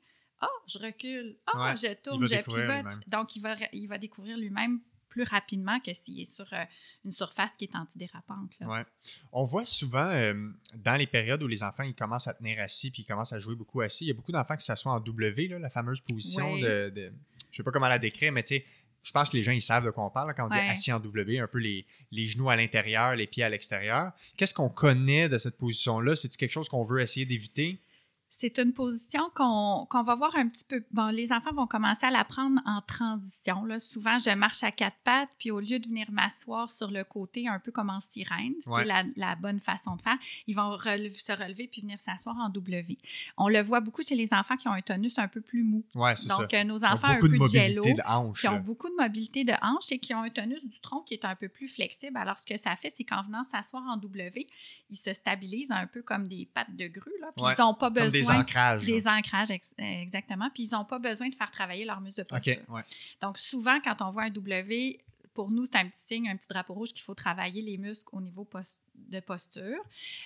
B: oh, je recule, oh, je tourne, je pivote. Donc, il va, il va découvrir lui-même plus rapidement que s'il est sur euh, une surface qui est antidérapante.
A: Ouais. On voit souvent euh, dans les périodes où les enfants ils commencent à tenir assis puis ils commencent à jouer beaucoup assis, il y a beaucoup d'enfants qui s'assoient en W, là, la fameuse position de, de, Je sais pas comment la décrire, mais tu sais, je pense que les gens ils savent de quoi on parle quand on dit assis en W, un peu les, les genoux à l'intérieur, les pieds à l'extérieur. Qu'est-ce qu'on connaît de cette position-là? C'est-tu quelque chose qu'on veut essayer d'éviter?
B: C'est une position qu'on va voir un petit peu. Bon, les enfants vont commencer à l'apprendre en transition. Là. Souvent, je marche à quatre pattes, puis au lieu de venir m'asseoir sur le côté, un peu comme en sirène, ce qui est la, bonne façon de faire, ils vont se relever puis venir s'asseoir en W. On le voit beaucoup chez les enfants qui ont un tonus un peu plus mou.
A: Ouais, c'est
B: Donc, euh, nos enfants un peu de jello, qui ont beaucoup de mobilité de hanche et qui ont un tonus du tronc qui est un peu plus flexible. Alors, ce que ça fait, c'est qu'en venant s'asseoir en W, ils se stabilisent un peu comme des pattes de grue. Là, puis ils n'ont pas besoin
A: des ancrages.
B: Des ancrages, exactement. Puis ils n'ont pas besoin de faire travailler leur muscle de posture. Donc, souvent, quand on voit un W, pour nous, c'est un petit signe, un petit drapeau rouge qu'il faut travailler les muscles au niveau de posture.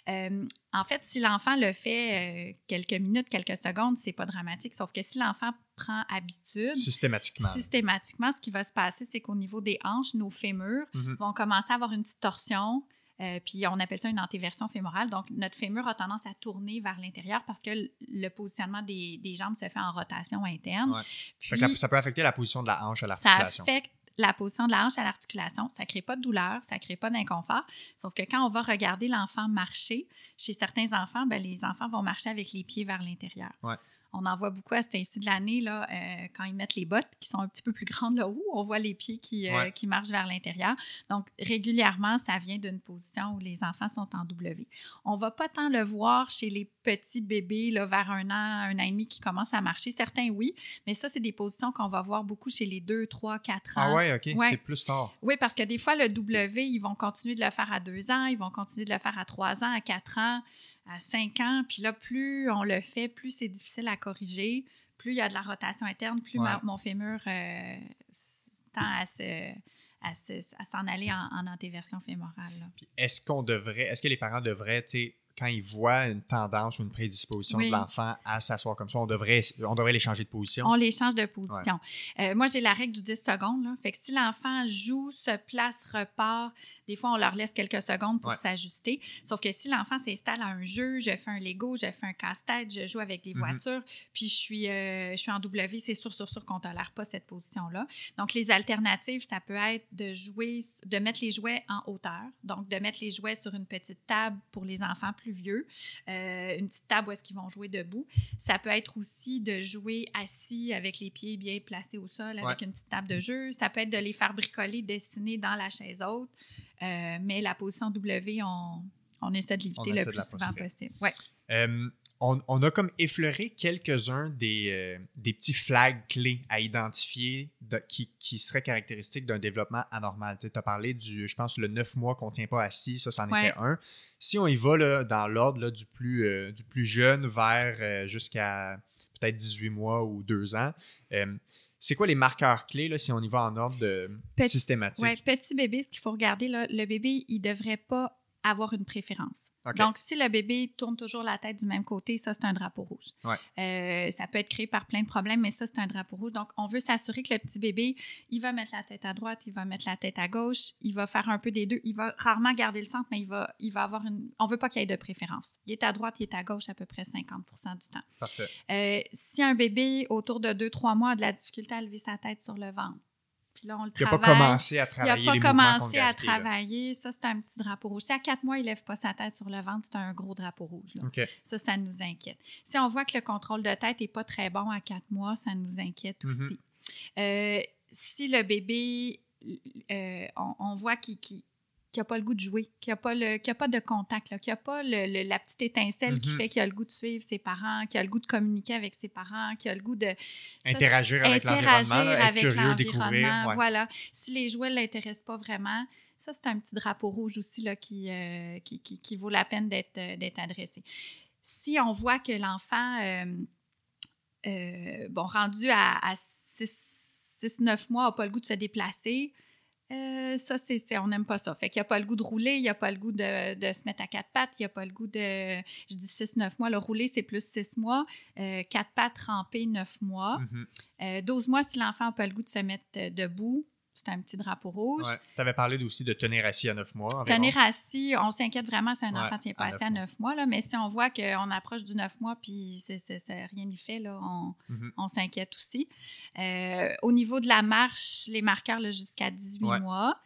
B: Euh, en fait, si l'enfant le fait euh, quelques minutes, quelques secondes, c'est pas dramatique. Sauf que si l'enfant prend habitude,
A: systématiquement,
B: systématiquement, ce qui va se passer, c'est qu'au niveau des hanches, nos fémurs mhm. vont commencer à avoir une petite torsion Euh, puis on appelle ça une antéversion fémorale. Donc, notre fémur a tendance à tourner vers l'intérieur parce que le positionnement des, jambes se fait en rotation interne.
A: Puis, ça peut affecter la position de la hanche à l'articulation.
B: Ça affecte la position de la hanche à l'articulation. Ça ne crée pas de douleur, ça ne crée pas d'inconfort. Sauf que quand on va regarder l'enfant marcher, chez certains enfants, ben, les enfants vont marcher avec les pieds vers l'intérieur.
A: Ouais.
B: On en voit beaucoup à cet ainsi de l'année, là, euh, quand ils mettent les bottes qui sont un petit peu plus grandes là haut, on voit les pieds qui, euh, qui marchent vers l'intérieur. Donc, régulièrement, ça vient d'une position où les enfants sont en W. On va pas tant le voir chez les petits bébés là, vers un an, un an et demi qui commencent à marcher. Certains, oui, mais ça, c'est des positions qu'on va voir beaucoup chez les 2, 3, 4 ans.
A: Ah ouais, OK, c'est plus tard.
B: Oui, parce que des fois, le W, ils vont continuer de le faire à 2 ans, ils vont continuer de le faire à 3 ans, à 4 ans à 5 ans. Puis là, plus on le fait, plus c'est difficile à corriger, plus il y a de la rotation interne, plus mon fémur euh, tend à se à, s'en aller en, antéversion fémorale.
A: Est-ce qu'on devrait, est-ce que les parents devraient, quand ils voient une tendance ou une prédisposition de l'enfant à s'asseoir comme ça, on devrait, on devrait les changer de position?
B: On les change de position. Euh, moi, j'ai la règle du 10 secondes. Là. Fait que si l'enfant joue, se place, repart, des fois, on leur laisse quelques secondes pour s'ajuster. Sauf que si l'enfant s'installe à un jeu, je fais un Lego, je fais un casse-tête, je joue avec des mhm. voitures, puis je suis, euh, je suis en W, c'est sûr, sûr, sûr qu'on ne tolère pas cette position-là. Donc, les alternatives, ça peut être de jouer, de mettre les jouets en hauteur. Donc, de mettre les jouets sur une petite table pour les enfants plus vieux, euh, une petite table où est-ce qu'ils vont jouer debout. Ça peut être aussi de jouer assis avec les pieds bien placés au sol avec une petite table de jeu. Ça peut être de les faire bricoler, dessiner dans la chaise haute. Euh, mais la position W, on, on essaie de l'éviter le plus souvent possible. Ouais.
A: Euh, on, on, a comme effleuré quelques-uns des, euh, des, petits flags clés à identifier qui, qui, seraient caractéristiques d'un développement anormal. Tu as parlé du, je pense, le 9 mois qu'on ne tient pas assis, ça, c'en était un. Si on y va là, dans l'ordre du, plus, du plus jeune vers jusqu'à peut-être 18 mois ou 2 ans, c'est quoi les marqueurs clés là, si on y va en ordre de systématique?
B: Oui, petit bébé, ce qu'il faut regarder, là, le bébé, il ne devrait pas avoir une préférence. Donc, si le bébé tourne toujours la tête du même côté, ça, c'est un drapeau rouge. Euh, ça peut être créé par plein de problèmes, mais ça, c'est un drapeau rouge. Donc, on veut s'assurer que le petit bébé, il va mettre la tête à droite, il va mettre la tête à gauche, il va faire un peu des deux. Il va rarement garder le centre, mais il va, il va avoir une... On veut pas qu'il y ait de préférence. Il est à droite, il est à gauche à peu près 50% du temps.
A: Parfait.
B: Euh, si un bébé, autour de 2-3 mois, a de la difficulté à lever sa tête sur le ventre, puis là, on le
A: il n'a pas commencé à travailler.
B: Il n'a pas commencé à travailler. Ça, c'est un petit drapeau rouge. Si à quatre mois, il ne lève pas sa tête sur le ventre, c'est un gros drapeau rouge. Ça, ça nous inquiète. Si on voit que le contrôle de tête n'est pas très bon à quatre mois, ça nous inquiète mhm. aussi. Euh, si le bébé, euh, on, voit qu'il qui n'a pas le goût de jouer, qui n'a pas, a pas de contact, qui n'a pas la petite étincelle qui mhm. fait qu'il a le goût de suivre ses parents, qui a le goût de communiquer avec ses parents, qui a le goût de...
A: interagir avec l'environnement, être curieux, découvrir.
B: Voilà. Si les jouets ne l'intéressent pas vraiment, ça, c'est un petit drapeau rouge aussi là, qui, euh, qui, qui, vaut la peine d'être euh, adressé. Si on voit que l'enfant, euh, bon, rendu à, à 6-9 mois, n'a pas le goût de se déplacer, euh, ça, c'est, on n'aime pas ça. Fait qu'il n'y a pas le goût de rouler, il n'y a pas le goût de, se mettre à quatre pattes, il n'y a pas le goût de. Je dis 6-9 mois. Le rouler, c'est plus 6 mois. Euh, quatre pattes, ramper, 9 mois. 12 mm-hmm. euh, mois, si l'enfant n'a pas le goût de se mettre debout, c'est un petit drapeau rouge.
A: Tu avais parlé aussi de tenir assis à neuf mois.
B: Tenir assis, on s'inquiète vraiment si un enfant ne tient pas assis à neuf mois, là, mais si on voit qu'on approche du neuf mois puis rien n'y fait, là, on, s'inquiète aussi. Euh, au niveau de la marche, les marqueurs jusqu'à 18 mois,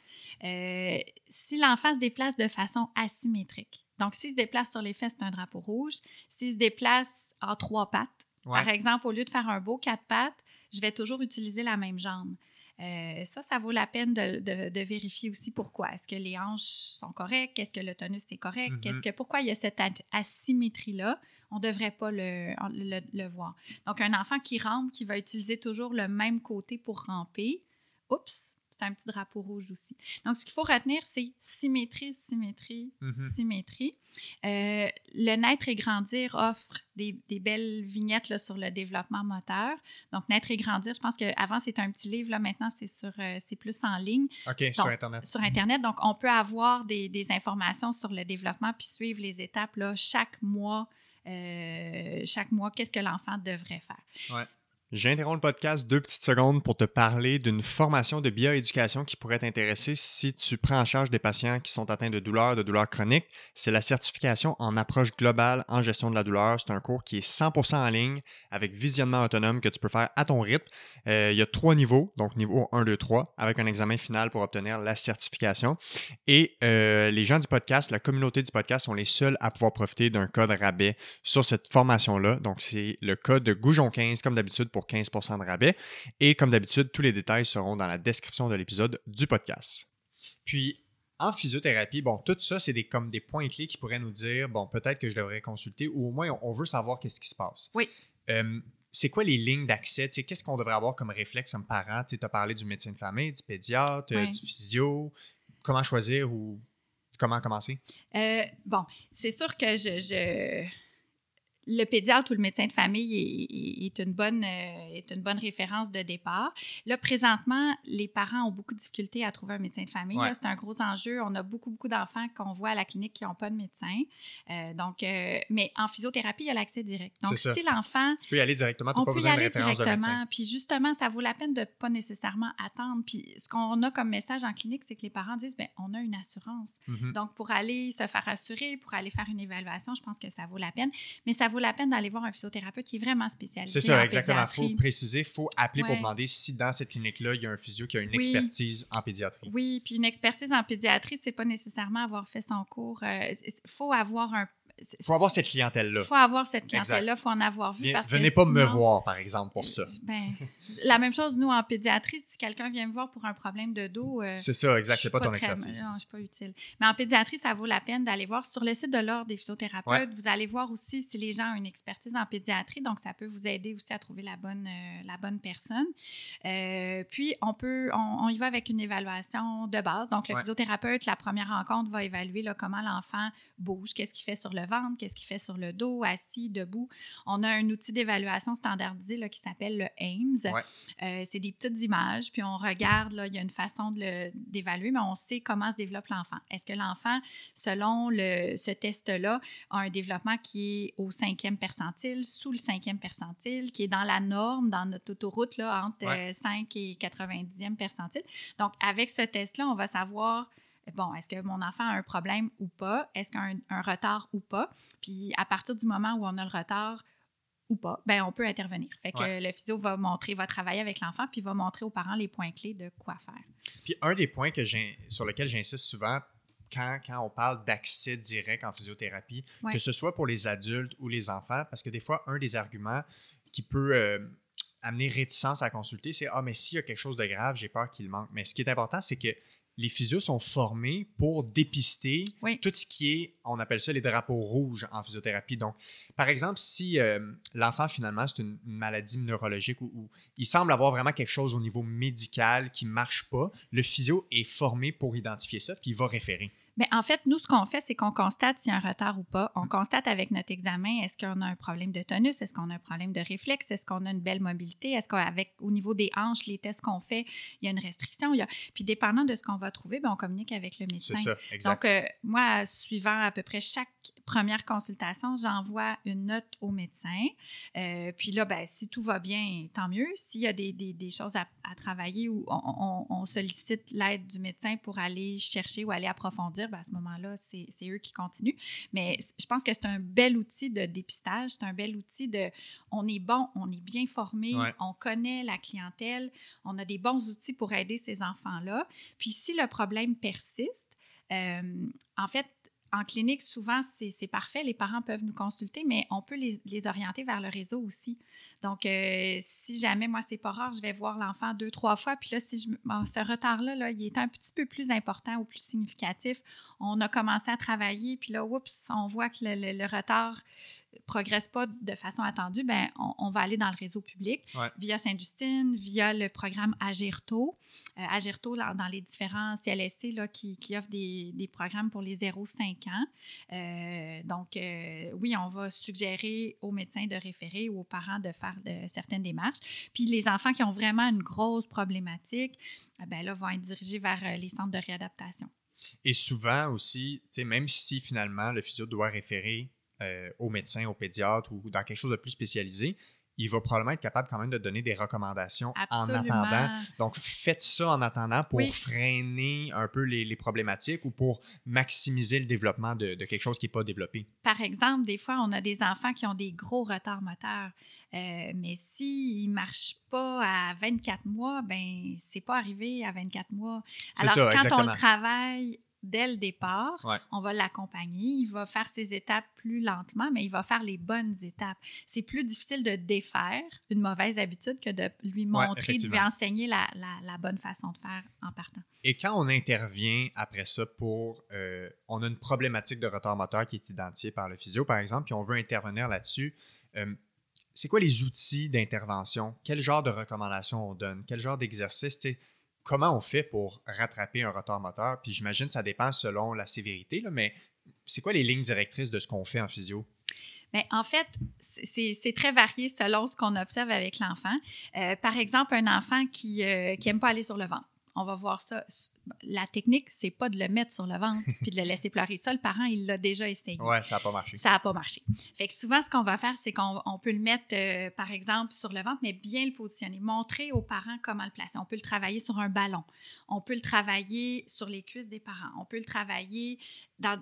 B: euh, si l'enfant se déplace de façon asymétrique, donc s'il se déplace sur les fesses, c'est un drapeau rouge. S'il se déplace en trois pattes, par exemple, au lieu de faire un beau quatre pattes, je vais toujours utiliser la même jambe. Euh, ça, ça vaut la peine de, vérifier aussi pourquoi. Est-ce que les hanches sont correctes? Est-ce que le tonus est correct? Mm-hmm. que, pourquoi il y a cette asymétrie-là? On ne devrait pas le, le, voir. Donc, un enfant qui rampe, qui va utiliser toujours le même côté pour ramper, oups, un petit drapeau rouge aussi. Donc, ce qu'il faut retenir, c'est symétrie, symétrie, mhm. symétrie. Euh, le Naître et Grandir offre des, belles vignettes là, sur le développement moteur. Donc, Naître et Grandir, je pense qu'avant, c'était un petit livre. Là, maintenant, c'est sur, euh, c'est plus en ligne.
A: OK, sur Internet.
B: Sur Internet. Donc, on peut avoir des, informations sur le développement puis suivre les étapes là, chaque mois. Euh, chaque mois, qu'est-ce que l'enfant devrait faire.
A: Ouais. J'interromps le podcast deux petites secondes pour te parler d'une formation de bioéducation qui pourrait t'intéresser si tu prends en charge des patients qui sont atteints de douleurs, de douleurs chroniques. C'est la certification en approche globale en gestion de la douleur. C'est un cours qui est 100% en ligne avec visionnement autonome que tu peux faire à ton rythme. Euh, il y a trois niveaux, donc niveau 1, 2, 3, avec un examen final pour obtenir la certification. Et euh, les gens du podcast, la communauté du podcast sont les seuls à pouvoir profiter d'un code rabais sur cette formation-là. Donc, c'est le code Goujon15 comme d'habitude pour 15% de rabais. Et comme d'habitude, tous les détails seront dans la description de l'épisode du podcast. Puis, en physiothérapie, bon, tout ça, c'est des, comme des points clés qui pourraient nous dire, bon, peut-être que je devrais consulter ou au moins on, veut savoir qu'est-ce qui se passe.
B: Oui.
A: Euh, c'est quoi les lignes d'accès? Qu'est-ce qu'on devrait avoir comme réflexe comme parent? Tu as parlé du médecin de famille, du pédiatre, du physio. Comment choisir ou comment commencer?
B: Euh, bon, c'est sûr que je le pédiatre ou le médecin de famille est, une, bonne, euh, est une bonne référence de départ. Là, présentement, les parents ont beaucoup de difficultés à trouver un médecin de famille. C'est un gros enjeu. On a beaucoup, beaucoup d'enfants qu'on voit à la clinique qui n'ont pas de médecin. Euh, donc, euh, mais en physiothérapie, il y a l'accès direct. Donc, si l'enfant...
A: Tu peux y aller directement, n'as pas besoin de référence directement.
B: Puis justement, ça vaut la peine de ne pas nécessairement attendre. Puis ce qu'on a comme message en clinique, c'est que les parents disent, bien, on a une assurance. Mm-hmm. Donc, pour aller se faire assurer, pour aller faire une évaluation, je pense que ça vaut la peine. Mais ça vaut la peine d'aller voir un physiothérapeute qui est vraiment spécialisé.
A: C'est ça, exactement. Il faut préciser, il faut appeler pour demander si dans cette clinique-là, il y a un physio qui a une expertise en pédiatrie.
B: Oui, puis une expertise en pédiatrie, c'est pas nécessairement avoir fait son cours. Il euh, faut avoir un
A: faut avoir cette clientèle-là.
B: Il faut avoir cette clientèle-là, il faut en avoir vu. Parce
A: venez pas me voir, par exemple, pour ça.
B: Ben, [laughs] la même chose, nous, en pédiatrie, si quelqu'un vient me voir pour un problème de dos.
A: Euh, c'est ça, exact. C'est pas, pas ton expertise.
B: Non, je suis pas utile. Mais en pédiatrie, ça vaut la peine d'aller voir. Sur le site de l'Ordre des physiothérapeutes, vous allez voir aussi si les gens ont une expertise en pédiatrie. Donc, ça peut vous aider aussi à trouver la bonne, euh, la bonne personne. Euh, puis, on peut, on, y va avec une évaluation de base. Donc, le physiothérapeute, la première rencontre, va évaluer là, comment l'enfant bouge, qu'est-ce qu'il fait sur le ventre, qu'est-ce qu'il fait sur le dos, assis, debout. On a un outil d'évaluation standardisé là, qui s'appelle le AIMS. Euh, c'est des petites images, puis on regarde, là, il y a une façon d'évaluer, mais on sait comment se développe l'enfant. Est-ce que l'enfant, selon le, ce test-là, a un développement qui est au cinquième percentile, sous le cinquième percentile, qui est dans la norme, dans notre autoroute, là, entre 5 et 90e percentile? Donc, avec ce test-là, on va savoir bon, est-ce que mon enfant a un problème ou pas? Est-ce qu'il a un, retard ou pas? Puis à partir du moment où on a le retard ou pas, ben on peut intervenir. Fait que le physio va montrer, va travailler avec l'enfant, puis va montrer aux parents les points clés de quoi faire.
A: Puis un des points que sur lequel j'insiste souvent quand, quand, on parle d'accès direct en physiothérapie, que ce soit pour les adultes ou les enfants, parce que des fois, un des arguments qui peut euh, amener réticence à consulter, c'est Ah, mais s'il y a quelque chose de grave, j'ai peur qu'il manque. Mais ce qui est important, c'est que les physios sont formés pour dépister tout ce qui est, on appelle ça les drapeaux rouges en physiothérapie. Donc, par exemple, si euh, l'enfant finalement c'est une, maladie neurologique ou, il semble avoir vraiment quelque chose au niveau médical qui ne marche pas, le physio est formé pour identifier ça, puis il va référer.
B: Mais en fait, nous, ce qu'on fait, c'est qu'on constate s'il y a un retard ou pas. On constate avec notre examen, est-ce qu'on a un problème de tonus, est-ce qu'on a un problème de réflexe, est-ce qu'on a une belle mobilité, est-ce qu'avec au niveau des hanches, les tests qu'on fait, il y a une restriction? Il y a... Puis dépendant de ce qu'on va trouver, bien, on communique avec le médecin.
A: C'est ça, exact.
B: Donc, euh, moi, suivant à peu près chaque première consultation, j'envoie une note au médecin. Euh, puis là, ben, si tout va bien, tant mieux. S'il y a des, des, des choses à, à, travailler ou on, on, sollicite l'aide du médecin pour aller chercher ou aller approfondir, ben, à ce moment-là, c'est eux qui continuent. Mais je pense que c'est un bel outil de dépistage. C'est un bel outil de on est bon, on est bien formé, on connaît la clientèle, on a des bons outils pour aider ces enfants-là. Puis si le problème persiste, euh, en fait, en clinique, souvent, c'est parfait. Les parents peuvent nous consulter, mais on peut les, orienter vers le réseau aussi. Donc, euh, si jamais, moi, c'est pas rare, je vais voir l'enfant deux, trois fois. Puis là, si je, ce retard-là, là, il est un petit peu plus important ou plus significatif. On a commencé à travailler, puis là, oups, on voit que le retard progresse pas de façon attendue, ben, on, va aller dans le réseau public via Sainte-Justine, via le programme Agirto. Euh, Agirto, dans les différents CLSC là, qui, qui offrent des, des, programmes pour les 0-5 ans. Euh, donc, euh, oui, on va suggérer aux médecins de référer ou aux parents de faire de, certaines démarches. Puis les enfants qui ont vraiment une grosse problématique, ben là, vont être dirigés vers les centres de réadaptation.
A: Et souvent aussi, même si finalement le physio doit référer euh, au médecin, au pédiatre ou dans quelque chose de plus spécialisé, il va probablement être capable quand même de donner des recommandations
B: Absolument.
A: en attendant. Donc, faites ça en attendant pour freiner un peu les, problématiques ou pour maximiser le développement de, quelque chose qui n'est pas développé.
B: Par exemple, des fois, on a des enfants qui ont des gros retards moteurs. Euh, mais s'ils ne marchent pas à 24 mois, ben c'est pas arrivé à 24 mois. Alors, ça, quand on le travaille dès le départ, on va l'accompagner. Il va faire ses étapes plus lentement, mais il va faire les bonnes étapes. C'est plus difficile de défaire une mauvaise habitude que de lui montrer, de lui enseigner la, bonne façon de faire en partant.
A: Et quand on intervient après ça pour... Euh, on a une problématique de retard moteur qui est identifiée par le physio, par exemple, puis on veut intervenir là-dessus. Euh, c'est quoi les outils d'intervention? Quel genre de recommandations on donne? Quel genre d'exercice? Comment on fait pour rattraper un retard moteur? Puis j'imagine que ça dépend selon la sévérité, là, mais c'est quoi les lignes directrices de ce qu'on fait en physio?
B: Bien, en fait, c'est très varié selon ce qu'on observe avec l'enfant. Euh, par exemple, un enfant qui n'aime euh, pas aller sur le ventre on va voir ça. La technique, c'est pas de le mettre sur le ventre [laughs] puis de le laisser pleurer. Ça, le parent, il l'a déjà essayé.
A: Ouais, ça n'a pas marché.
B: Ça n'a pas marché. Fait que souvent, ce qu'on va faire, c'est qu'on peut le mettre, euh, par exemple, sur le ventre, mais bien le positionner. Montrer aux parents comment le placer. On peut le travailler sur un ballon. On peut le travailler sur les cuisses des parents. On peut le travailler dans,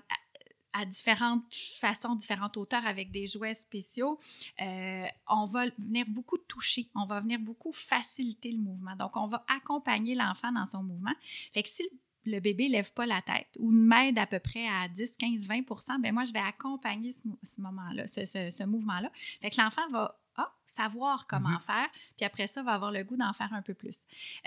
B: à différentes façons, différentes hauteurs avec des jouets spéciaux, euh, on va venir beaucoup toucher, on va venir beaucoup faciliter le mouvement. Donc, on va accompagner l'enfant dans son mouvement. Fait que si le bébé ne lève pas la tête ou m'aide à peu près à 10, 15, 20% ben moi, je vais accompagner ce, moment-là, mouvement-là. Fait que l'enfant va ah, savoir comment mm-hmm. faire, puis après ça, va avoir le goût d'en faire un peu plus.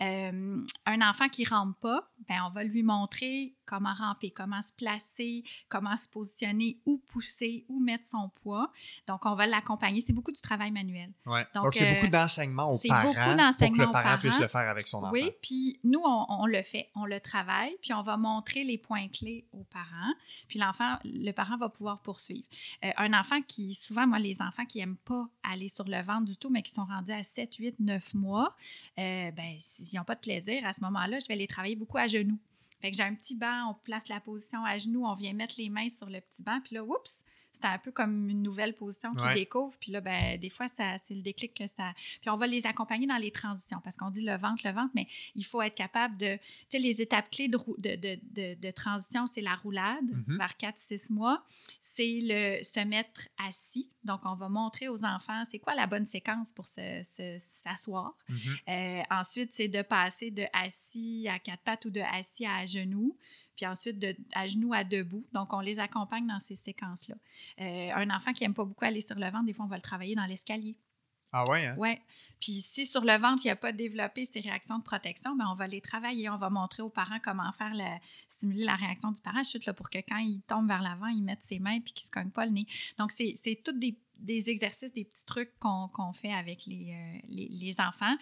B: Euh, un enfant qui ne rampe pas, ben, on va lui montrer comment ramper, comment se placer, comment se positionner, où pousser, où mettre son poids. Donc, on va l'accompagner. C'est beaucoup du travail manuel.
A: Ouais. Donc, c'est beaucoup euh, d'enseignement aux parents beaucoup pour que le parent puisse le faire avec son enfant.
B: Oui, puis nous, on, le fait, on le travaille, puis on va montrer les points clés aux parents, puis l'enfant, le parent va pouvoir poursuivre. Euh, un enfant qui, souvent, moi, les enfants qui n'aiment pas aller sur le ventre du tout, mais qui sont rendus à 7, 8, 9 mois, euh, ben, s'ils n'ont pas de plaisir, à ce moment-là, je vais les travailler beaucoup à genoux. Fait que j'ai un petit banc, on place la position à genoux, on vient mettre les mains sur le petit banc, puis là, oups, c'est un peu comme une nouvelle position qu'ils découvrent. Puis là, ben, des fois, c'est le déclic que ça. Puis on va les accompagner dans les transitions parce qu'on dit le ventre, le ventre, mais il faut être capable de. Tu sais, les étapes clés de, de, de, de transition, c'est la roulade mm-hmm. vers 4-6 mois. C'est le se mettre assis. Donc, on va montrer aux enfants c'est quoi la bonne séquence pour s'asseoir. Se, mm-hmm. euh, ensuite, c'est de passer de assis à quatre pattes ou de assis à genoux puis ensuite de, à genoux à debout. Donc, on les accompagne dans ces séquences-là. Euh, un enfant qui n'aime pas beaucoup aller sur le ventre, des fois, on va le travailler dans l'escalier.
A: Ah ouais, hein?
B: Oui. Puis si sur le ventre, il n'a pas développé ces réactions de protection, bien, on va les travailler. On va montrer aux parents comment faire le, stimuler la réaction du parachute là, pour que quand il tombe vers l'avant, il mette ses mains puis qu'il ne se cogne pas le nez. Donc, c'est tous des, des, exercices, des petits trucs qu'on fait avec les, euh, les, les, enfants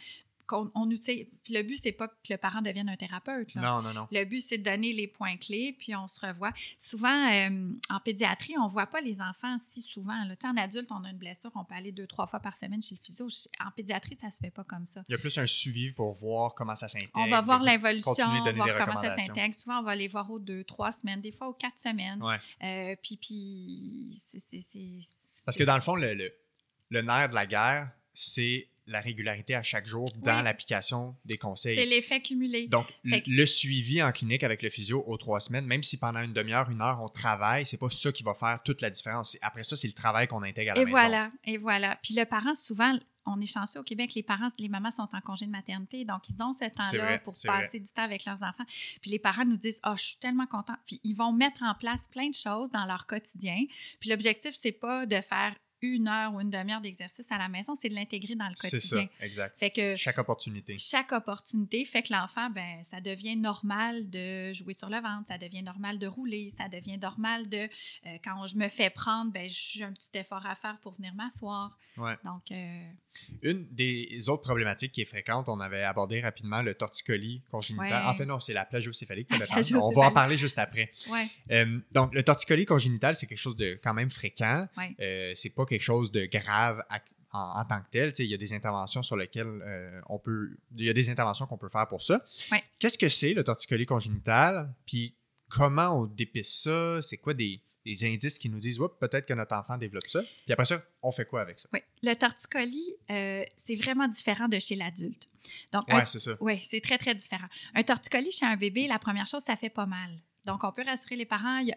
B: on le but, c'est pas que le parent devienne un thérapeute.
A: Non, non, non.
B: Le but, c'est de donner les points clés, puis on se revoit. Souvent, euh, en pédiatrie, on voit pas les enfants si souvent. Là. En adulte, on a une blessure, on peut aller deux, trois fois par semaine chez le physio. En pédiatrie, ça se fait pas comme ça.
A: Il y a plus un suivi pour voir comment ça s'intègre.
B: On va voir l'évolution, voir comment ça s'intègre. Souvent, on va les voir aux deux, trois semaines, des fois aux quatre semaines. Euh, puis, puis c'est...
A: Parce que dans le fond, le, le nerf de la guerre, c'est la régularité à chaque jour dans l'application des conseils.
B: C'est l'effet cumulé.
A: Donc, le suivi en clinique avec le physio aux trois semaines, même si pendant une demi-heure, une heure, on travaille, c'est pas ça qui va faire toute la différence. Après ça, c'est le travail qu'on intègre à la
B: et
A: maison.
B: Voilà, et voilà. Puis le parent, souvent, on est chanceux au Québec, les parents, les mamans sont en congé de maternité, donc ils ont ce temps-là pour passer du temps avec leurs enfants. Puis les parents nous disent Oh, je suis tellement content. Puis ils vont mettre en place plein de choses dans leur quotidien. Puis l'objectif, c'est pas de faire une heure ou une demi-heure d'exercice à la maison, c'est de l'intégrer dans le quotidien.
A: C'est ça, exact.
B: Fait que
A: chaque opportunité.
B: Chaque opportunité fait que l'enfant, ben, ça devient normal de jouer sur le ventre, ça devient normal de rouler, ça devient normal de, euh, quand je me fais prendre, ben, j'ai un petit effort à faire pour venir m'asseoir.
A: Ouais.
B: Donc, euh,
A: une des autres problématiques qui est fréquente, on avait abordé rapidement le torticolis congénital. En fait, non, c'est la plagiocéphalie. on va en parler juste après.
B: Ouais.
A: Euh, donc, le torticolis congénital, c'est quelque chose de quand même fréquent.
B: Ouais.
A: c'est pas quelque chose de grave en, tant que tel. Il y a des interventions sur lesquelles euh, on peut. Il y a des interventions qu'on peut faire pour ça. Qu'est-ce que c'est le torticolis congénital? Puis comment on dépisse ça? C'est quoi des, indices qui nous disent peut-être que notre enfant développe ça? Puis après ça, on fait quoi avec ça?
B: Oui. Le torticolis, euh, c'est vraiment différent de chez l'adulte.
A: Donc, oui, c'est ça.
B: Oui, c'est très, très différent. Un torticolis chez un bébé, la première chose, ça fait pas mal. Donc, on peut rassurer les parents. Il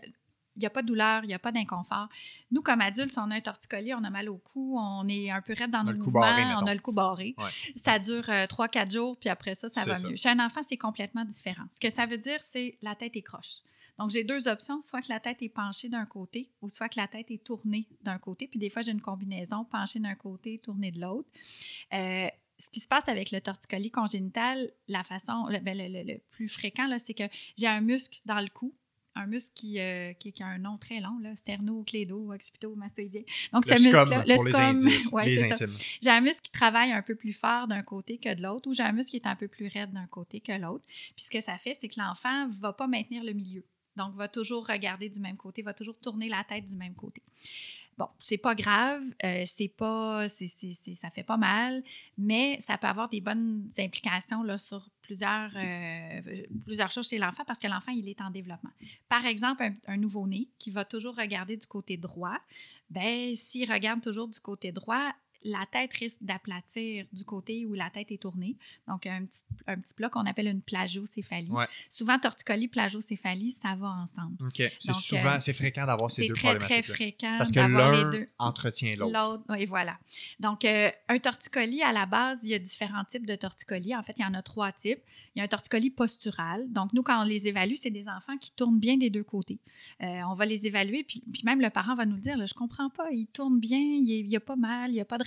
B: n'y a, pas de douleur, il n'y a pas d'inconfort. Nous, comme adultes, on a un torticolis, on a mal au cou, on est un peu raide dans nos mouvements, on a le cou barré. Ça dure euh, trois, 4 jours, puis après ça, ça va mieux. Chez un enfant, c'est complètement différent. Ce que ça veut dire, c'est la tête est croche. Donc, j'ai deux options, soit que la tête est penchée d'un côté ou soit que la tête est tournée d'un côté. Puis des fois, j'ai une combinaison penchée d'un côté, tournée de l'autre. Euh, ce qui se passe avec le torticolis congénital, la façon, le, ben, plus fréquent, c'est que j'ai un muscle dans le cou un muscle qui, euh, qui, a un nom très long, là, sternoclédo, occipito-mastoïdien.
A: Donc, ce muscle-là, le scum.
B: J'ai un muscle qui travaille un peu plus fort d'un côté que de l'autre, ou j'ai un muscle qui est un peu plus raide d'un côté que l'autre. Puis ce que ça fait, c'est que l'enfant ne va pas maintenir le milieu. Donc, va toujours regarder du même côté, va toujours tourner la tête du même côté. Bon, c'est pas grave, euh, c'est pas, c'est, ça fait pas mal, mais ça peut avoir des bonnes implications là, sur plusieurs, euh, plusieurs choses chez l'enfant parce que l'enfant, il est en développement. Par exemple, un, un nouveau-né qui va toujours regarder du côté droit, ben s'il regarde toujours du côté droit, la tête risque d'aplatir du côté où la tête est tournée. Donc, un petit, un petit plat qu'on appelle une plagiocéphalie. Souvent, torticolis, plagiocéphalie, ça va ensemble.
A: OK. C'est souvent, euh, c'est fréquent d'avoir ces deux
B: très, problématiques. C'est très fréquent
A: Parce que l'un entretient l'autre.
B: L'autre, oui, voilà. Donc, euh, un torticolis, à la base, il y a différents types de torticolis. En fait, il y en a trois types. Il y a un torticolis postural. Donc, nous, quand on les évalue, c'est des enfants qui tournent bien des deux côtés. Euh, on va les évaluer, puis, puis, même le parent va nous dire, là, je comprends pas, ils tournent bien, il n'y a, pas mal, il n'y a pas de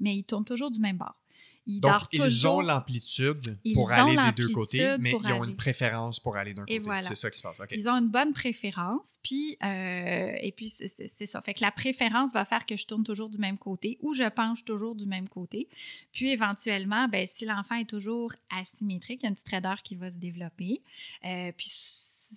B: mais ils tournent toujours du même bord.
A: Ils Donc, ils ont l'amplitude pour aller des deux côtés, mais ils ont une préférence pour aller d'un côté. C'est ça qui se passe.
B: Ils ont une bonne préférence, puis, euh, et puis c'est ça. Fait que la préférence va faire que je tourne toujours du même côté ou je penche toujours du même côté. Puis, éventuellement, ben, si l'enfant est toujours asymétrique, il y a une petite raideur qui va se développer. Euh, puis,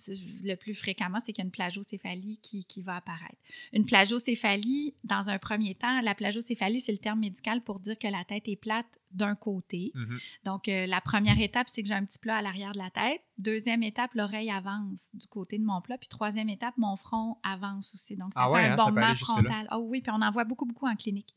B: le plus fréquemment, c'est qu'il y a une plagiocéphalie qui, qui, va apparaître. Une plagiocéphalie, dans un premier temps, la plagiocéphalie, c'est le terme médical pour dire que la tête est plate d'un côté. Mm-hmm. Donc, euh, la première étape, c'est que j'ai un petit plat à l'arrière de la tête. Deuxième étape, l'oreille avance du côté de mon plat. Puis troisième étape, mon front avance aussi. Donc, ça ah fait un hein, bombement frontal. Oh oui, puis on en voit beaucoup, beaucoup en clinique.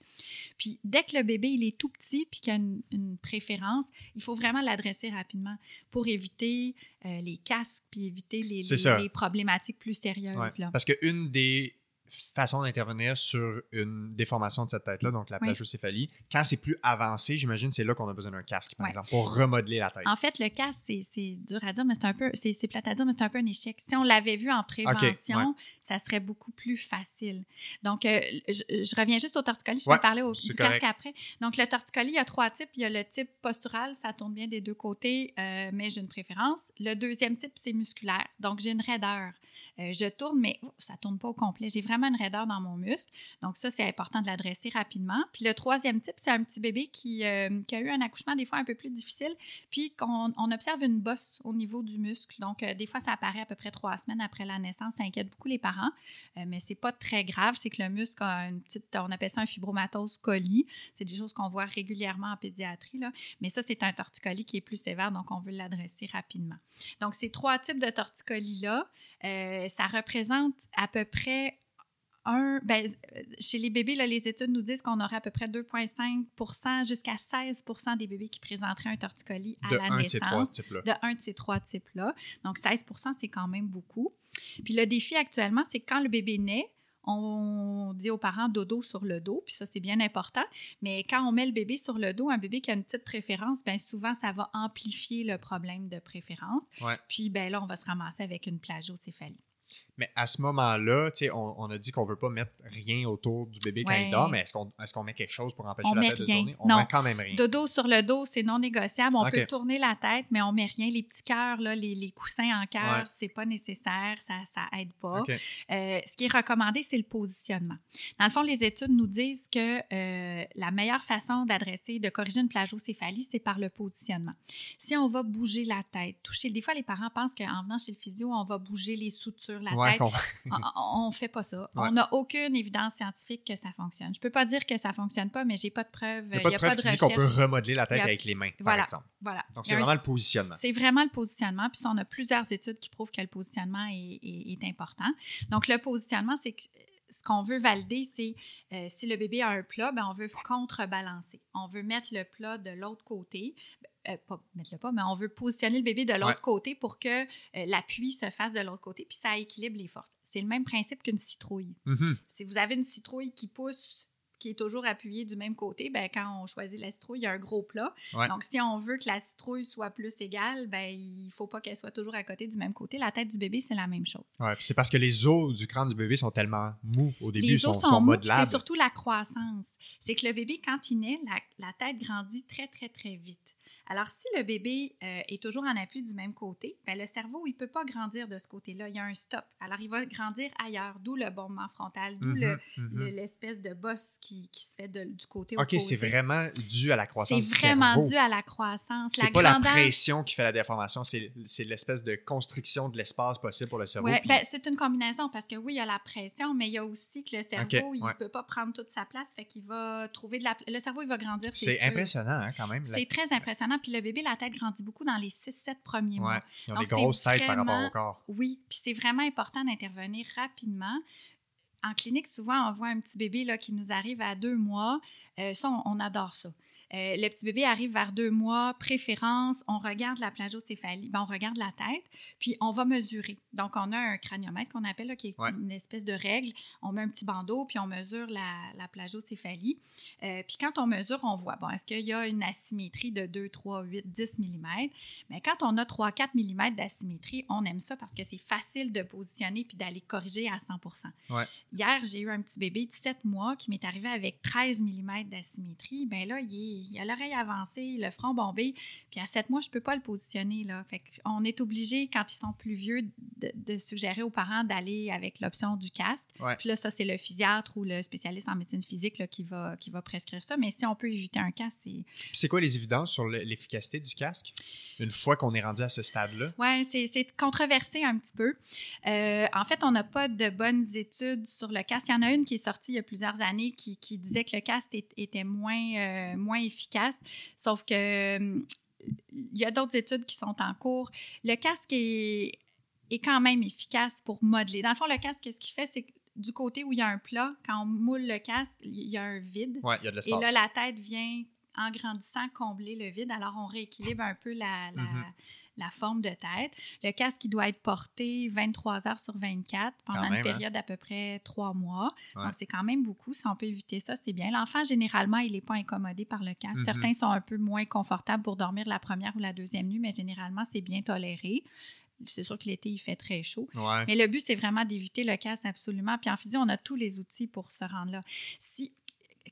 B: Puis dès que le bébé, il est tout petit puis qu'il a une, préférence, il faut vraiment l'adresser rapidement pour éviter euh, les casques puis éviter les, les, problématiques plus sérieuses. Ouais.
A: Parce qu'une des façon d'intervenir sur une déformation de cette tête-là, donc la plagiocéphalie. Quand c'est plus avancé, j'imagine c'est là qu'on a besoin d'un casque, par exemple, pour remodeler la tête.
B: En fait, le casque, c'est dur à dire, mais c'est un peu, c'est plate à dire, mais c'est un peu un échec. Si on l'avait vu en prévention, ça serait beaucoup plus facile. Donc, euh, je, reviens juste au torticolis, je vais parler au, du casque après. Donc, le torticolis, il y a trois types. Il y a le type postural, ça tourne bien des deux côtés, euh, mais j'ai une préférence. Le deuxième type, c'est musculaire. Donc, j'ai une raideur. Euh, je tourne, mais ça ne tourne pas au complet. J'ai vraiment une raideur dans mon muscle. Donc, ça, c'est important de l'adresser rapidement. Puis le troisième type, c'est un petit bébé qui, qui, a eu un accouchement des fois un peu plus difficile, puis qu'on on observe une bosse au niveau du muscle. Donc, des fois, ça apparaît à peu près trois semaines après la naissance. Ça inquiète beaucoup les parents, mais c'est pas très grave. C'est que le muscle a une petite, on appelle ça un fibromatose coli. C'est des choses qu'on voit régulièrement en pédiatrie, là. Mais ça, c'est un torticolis qui est plus sévère, donc on veut l'adresser rapidement. Donc, ces trois types de torticolis-là, ça représente à peu près un, ben, chez les bébés, là, les études nous disent qu'on aurait à peu près 2,5% jusqu'à 16 des bébés qui présenteraient un torticolis à la naissance. De un de ces trois types-là. Donc, 16 c'est quand même beaucoup. Puis le défi actuellement, c'est que quand le bébé naît, on dit aux parents dodo sur le dos, puis ça, c'est bien important. Mais quand on met le bébé sur le dos, un bébé qui a une petite préférence, bien souvent, ça va amplifier le problème de préférence. Puis ben là, on va se ramasser avec une plagiocéphalie.
A: Mais à ce moment-là, on, on a dit qu'on ne veut pas mettre rien autour du bébé quand il dort, mais est-ce qu'on est met quelque chose pour empêcher la tête de tourner? On met quand même rien.
B: Dodo sur le dos, c'est non négociable. On peut tourner la tête, mais on met rien. Les petits cœurs, les, les, coussins en cœur, ce c'est pas nécessaire, ça, ça aide pas. Euh, ce qui est recommandé, c'est le positionnement. Dans le fond, les études nous disent que euh, la meilleure façon d'adresser, de corriger une plagiocéphalie, c'est par le positionnement. Si on va bouger la tête, toucher, des fois, les parents pensent qu'en venant chez le physio, on va bouger les sutures, la tête [laughs] on ne fait pas ça. On n'a aucune évidence scientifique que ça fonctionne. Je ne peux pas dire que ça ne fonctionne pas, mais j'ai pas de preuve.
A: Il n'y a, pas de, preuve qu'on peut remodeler la tête avec les mains,
B: voilà.
A: par exemple.
B: Voilà.
A: Donc, c'est vraiment le positionnement.
B: C'est vraiment le positionnement. Puis, on a plusieurs études qui prouvent que le positionnement est, important. Donc, le positionnement, c'est ce qu'on veut valider, c'est euh, si le bébé a un plat, ben, on veut contrebalancer. On veut mettre le plat de l'autre côté. Euh, pas mettre le pas, mais on veut positionner le bébé de l'autre côté pour que euh, l'appui se fasse de l'autre côté, puis ça équilibre les forces. C'est le même principe qu'une citrouille.
A: Mm-hmm.
B: Si vous avez une citrouille qui pousse qui est toujours appuyé du même côté, ben, quand on choisit la citrouille, il y a un gros plat. Donc, si on veut que la citrouille soit plus égale, ben, il ne faut pas qu'elle soit toujours à côté du même côté. La tête du bébé, c'est la même chose.
A: Ouais, c'est parce que les os du crâne du bébé sont tellement mous au début,
B: les
A: os
B: sont, sont, mous, C'est surtout la croissance. C'est que le bébé, quand il naît, la tête grandit très, très, très vite. Alors, si le bébé euh, est toujours en appui du même côté, ben, le cerveau, il ne peut pas grandir de ce côté-là. Il y a un stop. Alors, il va grandir ailleurs, d'où le bombement frontal, d'où mm-hmm, mm-hmm. l'espèce de bosse qui, se fait du côté
A: OK, c'est vraiment dû à la croissance
B: C'est vraiment dû à la croissance.
A: C'est pas la pression qui fait la déformation, c'est l'espèce de constriction de l'espace possible pour le cerveau.
B: Oui, ben, c'est une combinaison parce que oui, il y a la pression, mais il y a aussi que le cerveau, il ne peut pas prendre toute sa place, fait qu'il va trouver de la... Le cerveau, il va grandir,
A: c'est impressionnant, hein, quand même.
B: C'est très impressionnant puis le bébé, la tête grandit beaucoup dans les 6-7 premiers mois.
A: Ils ont des grosses têtes par rapport au corps.
B: Oui, puis c'est vraiment important d'intervenir rapidement. En clinique, souvent, on voit un petit bébé là, qui nous arrive à deux mois. Euh, ça, on, adore ça. Euh, le petit bébé arrive vers deux mois, préférence, on regarde la plagiocéphalie, ben, on regarde la tête, puis on va mesurer. Donc, on a un craniomètre qu'on appelle, qui est une espèce de règle. On met un petit bandeau, puis on mesure la, la plagiocéphalie. Euh, puis quand on mesure, on voit, bon, est-ce qu'il y a une asymétrie de 2, 3, 8, 10 mm? Mais quand on a 3, 4 mm d'asymétrie, on aime ça parce que c'est facile de positionner puis d'aller corriger à 100% Hier, j'ai eu un petit bébé de 7 mois qui m'est arrivé avec 13 mm d'asymétrie. Bien là, il est il a l'oreille avancée, le front bombé. Puis à 7 mois, je ne peux pas le positionner. Là. Fait on est obligé, quand ils sont plus vieux, de, suggérer aux parents d'aller avec l'option du casque. Puis là, ça, c'est le physiatre ou le spécialiste en médecine physique qui, va, qui va prescrire ça. Mais si on peut éviter un casque, c'est.
A: c'est quoi les évidences sur l'efficacité du casque? Une fois qu'on est rendu à ce stade-là?
B: Oui, c'est controversé un petit peu. Euh, en fait, on n'a pas de bonnes études sur le casque. Il y en a une qui est sortie il y a plusieurs années qui, disait que le casque était moins, euh, moins efficace. Sauf que hum, il y a d'autres études qui sont en cours. Le casque est, est quand même efficace pour modeler. Dans le fond, le casque, qu'est-ce qu'il fait? C'est que du côté où il y a un plat, quand on moule le casque, il y a un vide.
A: Ouais, il y a de l'espace.
B: Et là, la tête vient, en grandissant, combler le vide. Alors, on rééquilibre un peu la, mm-hmm la forme de tête. Le casque, il doit être porté 23 heures sur 24 pendant une hein? période d'à peu près trois mois. Donc, c'est quand même beaucoup. Si on peut éviter ça, c'est bien. L'enfant, généralement, il n'est pas incommodé par le casque. Mm-hmm. Certains sont un peu moins confortables pour dormir la première ou la deuxième nuit, mais généralement, c'est bien toléré. C'est sûr que l'été, il fait très chaud. Mais le but, c'est vraiment d'éviter le casque absolument. Puis en physio, on a tous les outils pour se rendre là. Si,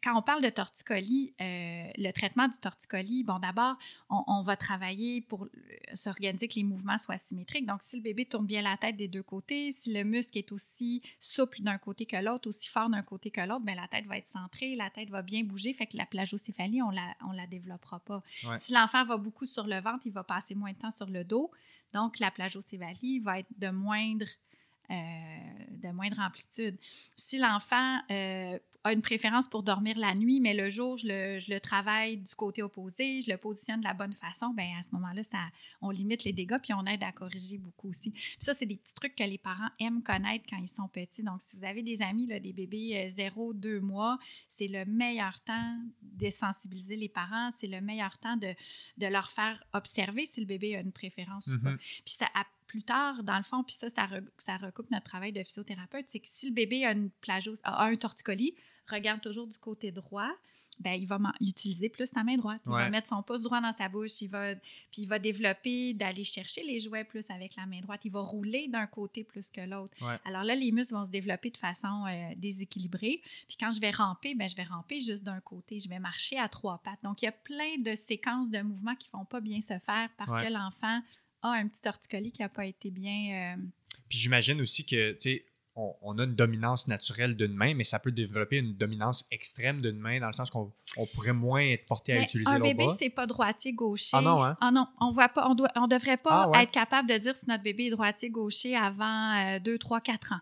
B: quand on parle de torticolis, euh, le traitement du torticolis, bon, d'abord, on, va travailler pour s'organiser que les mouvements soient symétriques. Donc, si le bébé tourne bien la tête des deux côtés, si le muscle est aussi souple d'un côté que l'autre, aussi fort d'un côté que l'autre, bien, la tête va être centrée, la tête va bien bouger, fait que la plagiocéphalie, on la, on la développera pas. Si l'enfant va beaucoup sur le ventre, il va passer moins de temps sur le dos. Donc, la plagiocéphalie va être de moindre euh, de moindre amplitude. Si l'enfant euh, a une préférence pour dormir la nuit, mais le jour, je le, travaille du côté opposé, je le positionne de la bonne façon, ben à ce moment-là, ça, on limite les dégâts puis on aide à corriger beaucoup aussi. ça, c'est des petits trucs que les parents aiment connaître quand ils sont petits. Donc, si vous avez des amis, là, des bébés 0-2 euh, mois, c'est le meilleur temps de sensibiliser les parents, c'est le meilleur temps de, de, leur faire observer si le bébé a une préférence ou pas. Mm-hmm. Puis ça, plus tard, dans le fond, puis ça, ça, recoupe notre travail de physiothérapeute, c'est que si le bébé a une plagiose, a un torticolis, regarde toujours du côté droit, ben, il va utiliser plus sa main droite. Il va mettre son pouce droit dans sa bouche, il va, puis il va développer d'aller chercher les jouets plus avec la main droite. Il va rouler d'un côté plus que l'autre. Alors là, les muscles vont se développer de façon euh, déséquilibrée. Puis quand je vais ramper, ben, je vais ramper juste d'un côté. Je vais marcher à trois pattes. Donc, il y a plein de séquences de mouvements qui ne vont pas bien se faire parce que l'enfant a un petit torticolis qui n'a pas été bien. Euh,
A: Puis j'imagine aussi que, tu sais, on, a une dominance naturelle d'une main, mais ça peut développer une dominance extrême d'une main dans le sens qu'on pourrait moins être porté à utiliser l'autre
B: bras. Un bébé, c'est pas droitier-gaucher.
A: Ah non, hein?
B: Ah non, on voit pas, on, doit, on devrait pas ah être capable de dire si notre bébé est droitier-gaucher avant 2, 3, 4 ans.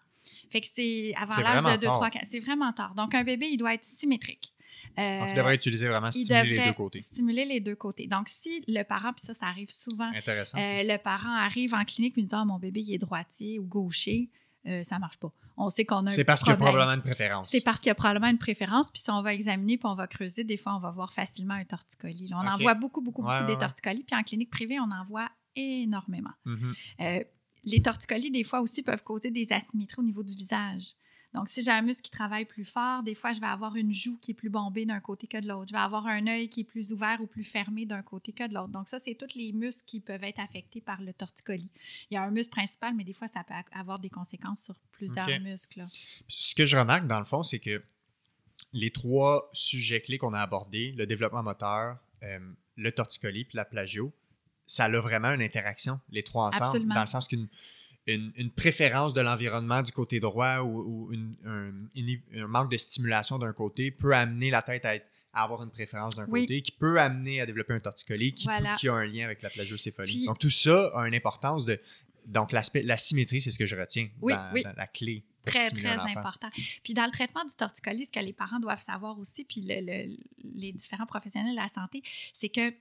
B: Fait que c'est avant l'âge de 2, 3, 4. C'est vraiment tard. Donc, un bébé, il doit être symétrique.
A: Euh, Donc, il devrait utiliser vraiment stimuler les deux côtés.
B: Stimuler les deux côtés. Donc, si le parent, puis ça, ça arrive souvent.
A: Intéressant.
B: Euh, le parent arrive en clinique et me dit Ah, mon bébé, il est droitier ou gaucher. euh, ça marche pas. On sait qu'on a
A: C'est parce qu'il y a probablement une préférence.
B: C'est parce qu'il y a probablement une préférence. Puis si on va examiner puis on va creuser, des fois, on va voir facilement un torticolis. là. On en voit beaucoup, beaucoup, beaucoup
A: Ouais,
B: des torticolis. Puis en clinique privée, on en voit énormément.
A: Mhm.
B: Euh, les torticolis, des fois aussi, peuvent causer des asymétries au niveau du visage. Donc, si j'ai un muscle qui travaille plus fort, des fois, je vais avoir une joue qui est plus bombée d'un côté que de l'autre. Je vais avoir un œil qui est plus ouvert ou plus fermé d'un côté que de l'autre. Donc, ça, c'est tous les muscles qui peuvent être affectés par le torticolis. Il y a un muscle principal, mais des fois, ça peut avoir des conséquences sur plusieurs muscles. là.
A: Ce que je remarque, dans le fond, c'est que les trois sujets clés qu'on a abordés, le développement moteur, euh, le torticolis puis la plagio, ça a vraiment une interaction, les trois ensemble,
B: Absolument.
A: dans le sens qu'une une, une préférence de l'environnement du côté droit ou, ou une- un, une- un manque de stimulation d'un côté peut amener la tête à, être- à avoir une préférence d'un
B: Oui.
A: côté, qui peut amener à développer un torticolis qui,
B: Voilà.
A: qui a un lien avec la plagiocéphalie.
B: Puis-
A: Donc, tout ça a une importance de... Donc, l'aspect, la symétrie, c'est ce que je retiens
B: Oui,
A: dans,
B: oui.
A: dans la clé.
B: Très, très important. Puis dans le traitement du torticolis, ce que les parents doivent savoir aussi, puis le- le- les différents professionnels de la santé, c'est que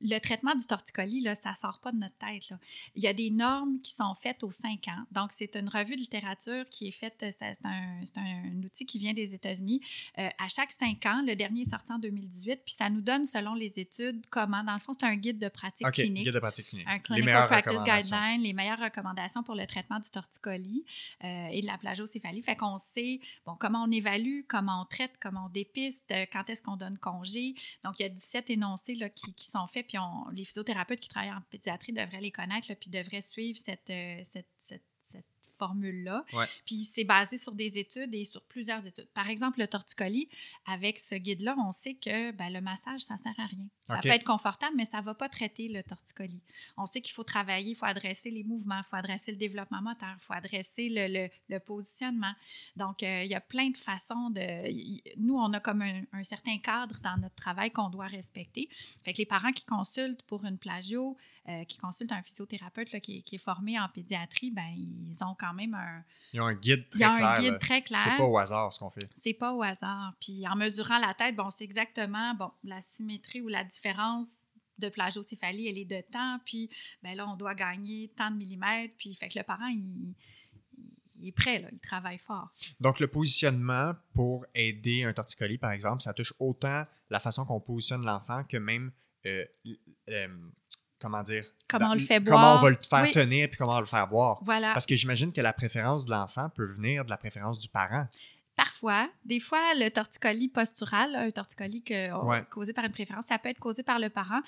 B: le traitement du torticolis, là, ça ne sort pas de notre tête. là. Il y a des normes qui sont faites aux 5 ans. Donc, c'est une revue de littérature qui est faite, euh, c'est un, un outil qui vient des États-Unis. Euh, à chaque 5 ans, le dernier est sorti en 2018, puis ça nous donne, selon les études, comment, dans le fond, c'est un guide de pratique
A: OK,
B: clinique
A: guide de pratique clinique.
B: un
A: Les
B: Clinical
A: meilleures
B: Practice. Guideline, les meilleures recommandations pour le traitement du torticolis euh, et de la plagiocéphalie. Fait qu'on sait bon, comment on évalue, comment on traite, comment on dépiste, quand est-ce qu'on donne congé. Donc, il y a 17 énoncés là, qui, qui sont faits, puis on- les physiothérapeutes qui travaillent en pédiatrie devraient les connaître, puis devraient suivre cette, euh, cette formule-là.
A: Ouais.
B: Puis c'est basé sur des études et sur plusieurs études. Par exemple, le torticolis, avec ce guide-là, on sait que ben, le massage, ça sert à rien. Ça peut être confortable, mais ça ne va pas traiter le torticolis. On sait qu'il faut travailler, il faut adresser les mouvements, il faut adresser le développement moteur, il faut adresser le, le- le positionnement. Donc, euh, il y a plein de façons de... y- Nous, on a comme un, un certain cadre dans notre travail qu'on doit respecter. Fait que les parents qui consultent pour une plagio, euh, qui consultent un physiothérapeute là, qui, est- qui est formé en pédiatrie, ben ils ont quand même un...
A: Ils ont un guide très clair.
B: un guide
A: là.
B: très clair.
A: C'est pas au hasard ce qu'on fait.
B: C'est pas au hasard. Puis en mesurant la tête, bon, c'est exactement bon, la symétrie ou la différence de plagiocéphalie, elle est de temps. Puis ben là, on doit gagner tant de millimètres. Puis fait que le parent, il, il est prêt, là, il travaille fort.
A: Donc, le positionnement pour aider un torticolis, par exemple, ça touche autant la façon qu'on positionne l'enfant que même, euh, euh, comment dire,
B: Comment
A: dans-
B: on le fait
A: Comment
B: boire.
A: on va le faire
B: Oui.
A: tenir puis comment on va le faire boire.
B: Voilà.
A: Parce que j'imagine que la préférence de l'enfant peut venir de la préférence du parent.
B: Parfois, des fois, le torticolis postural, un torticolis que, on-
A: Ouais.
B: causé par une préférence, ça peut être causé par le parent,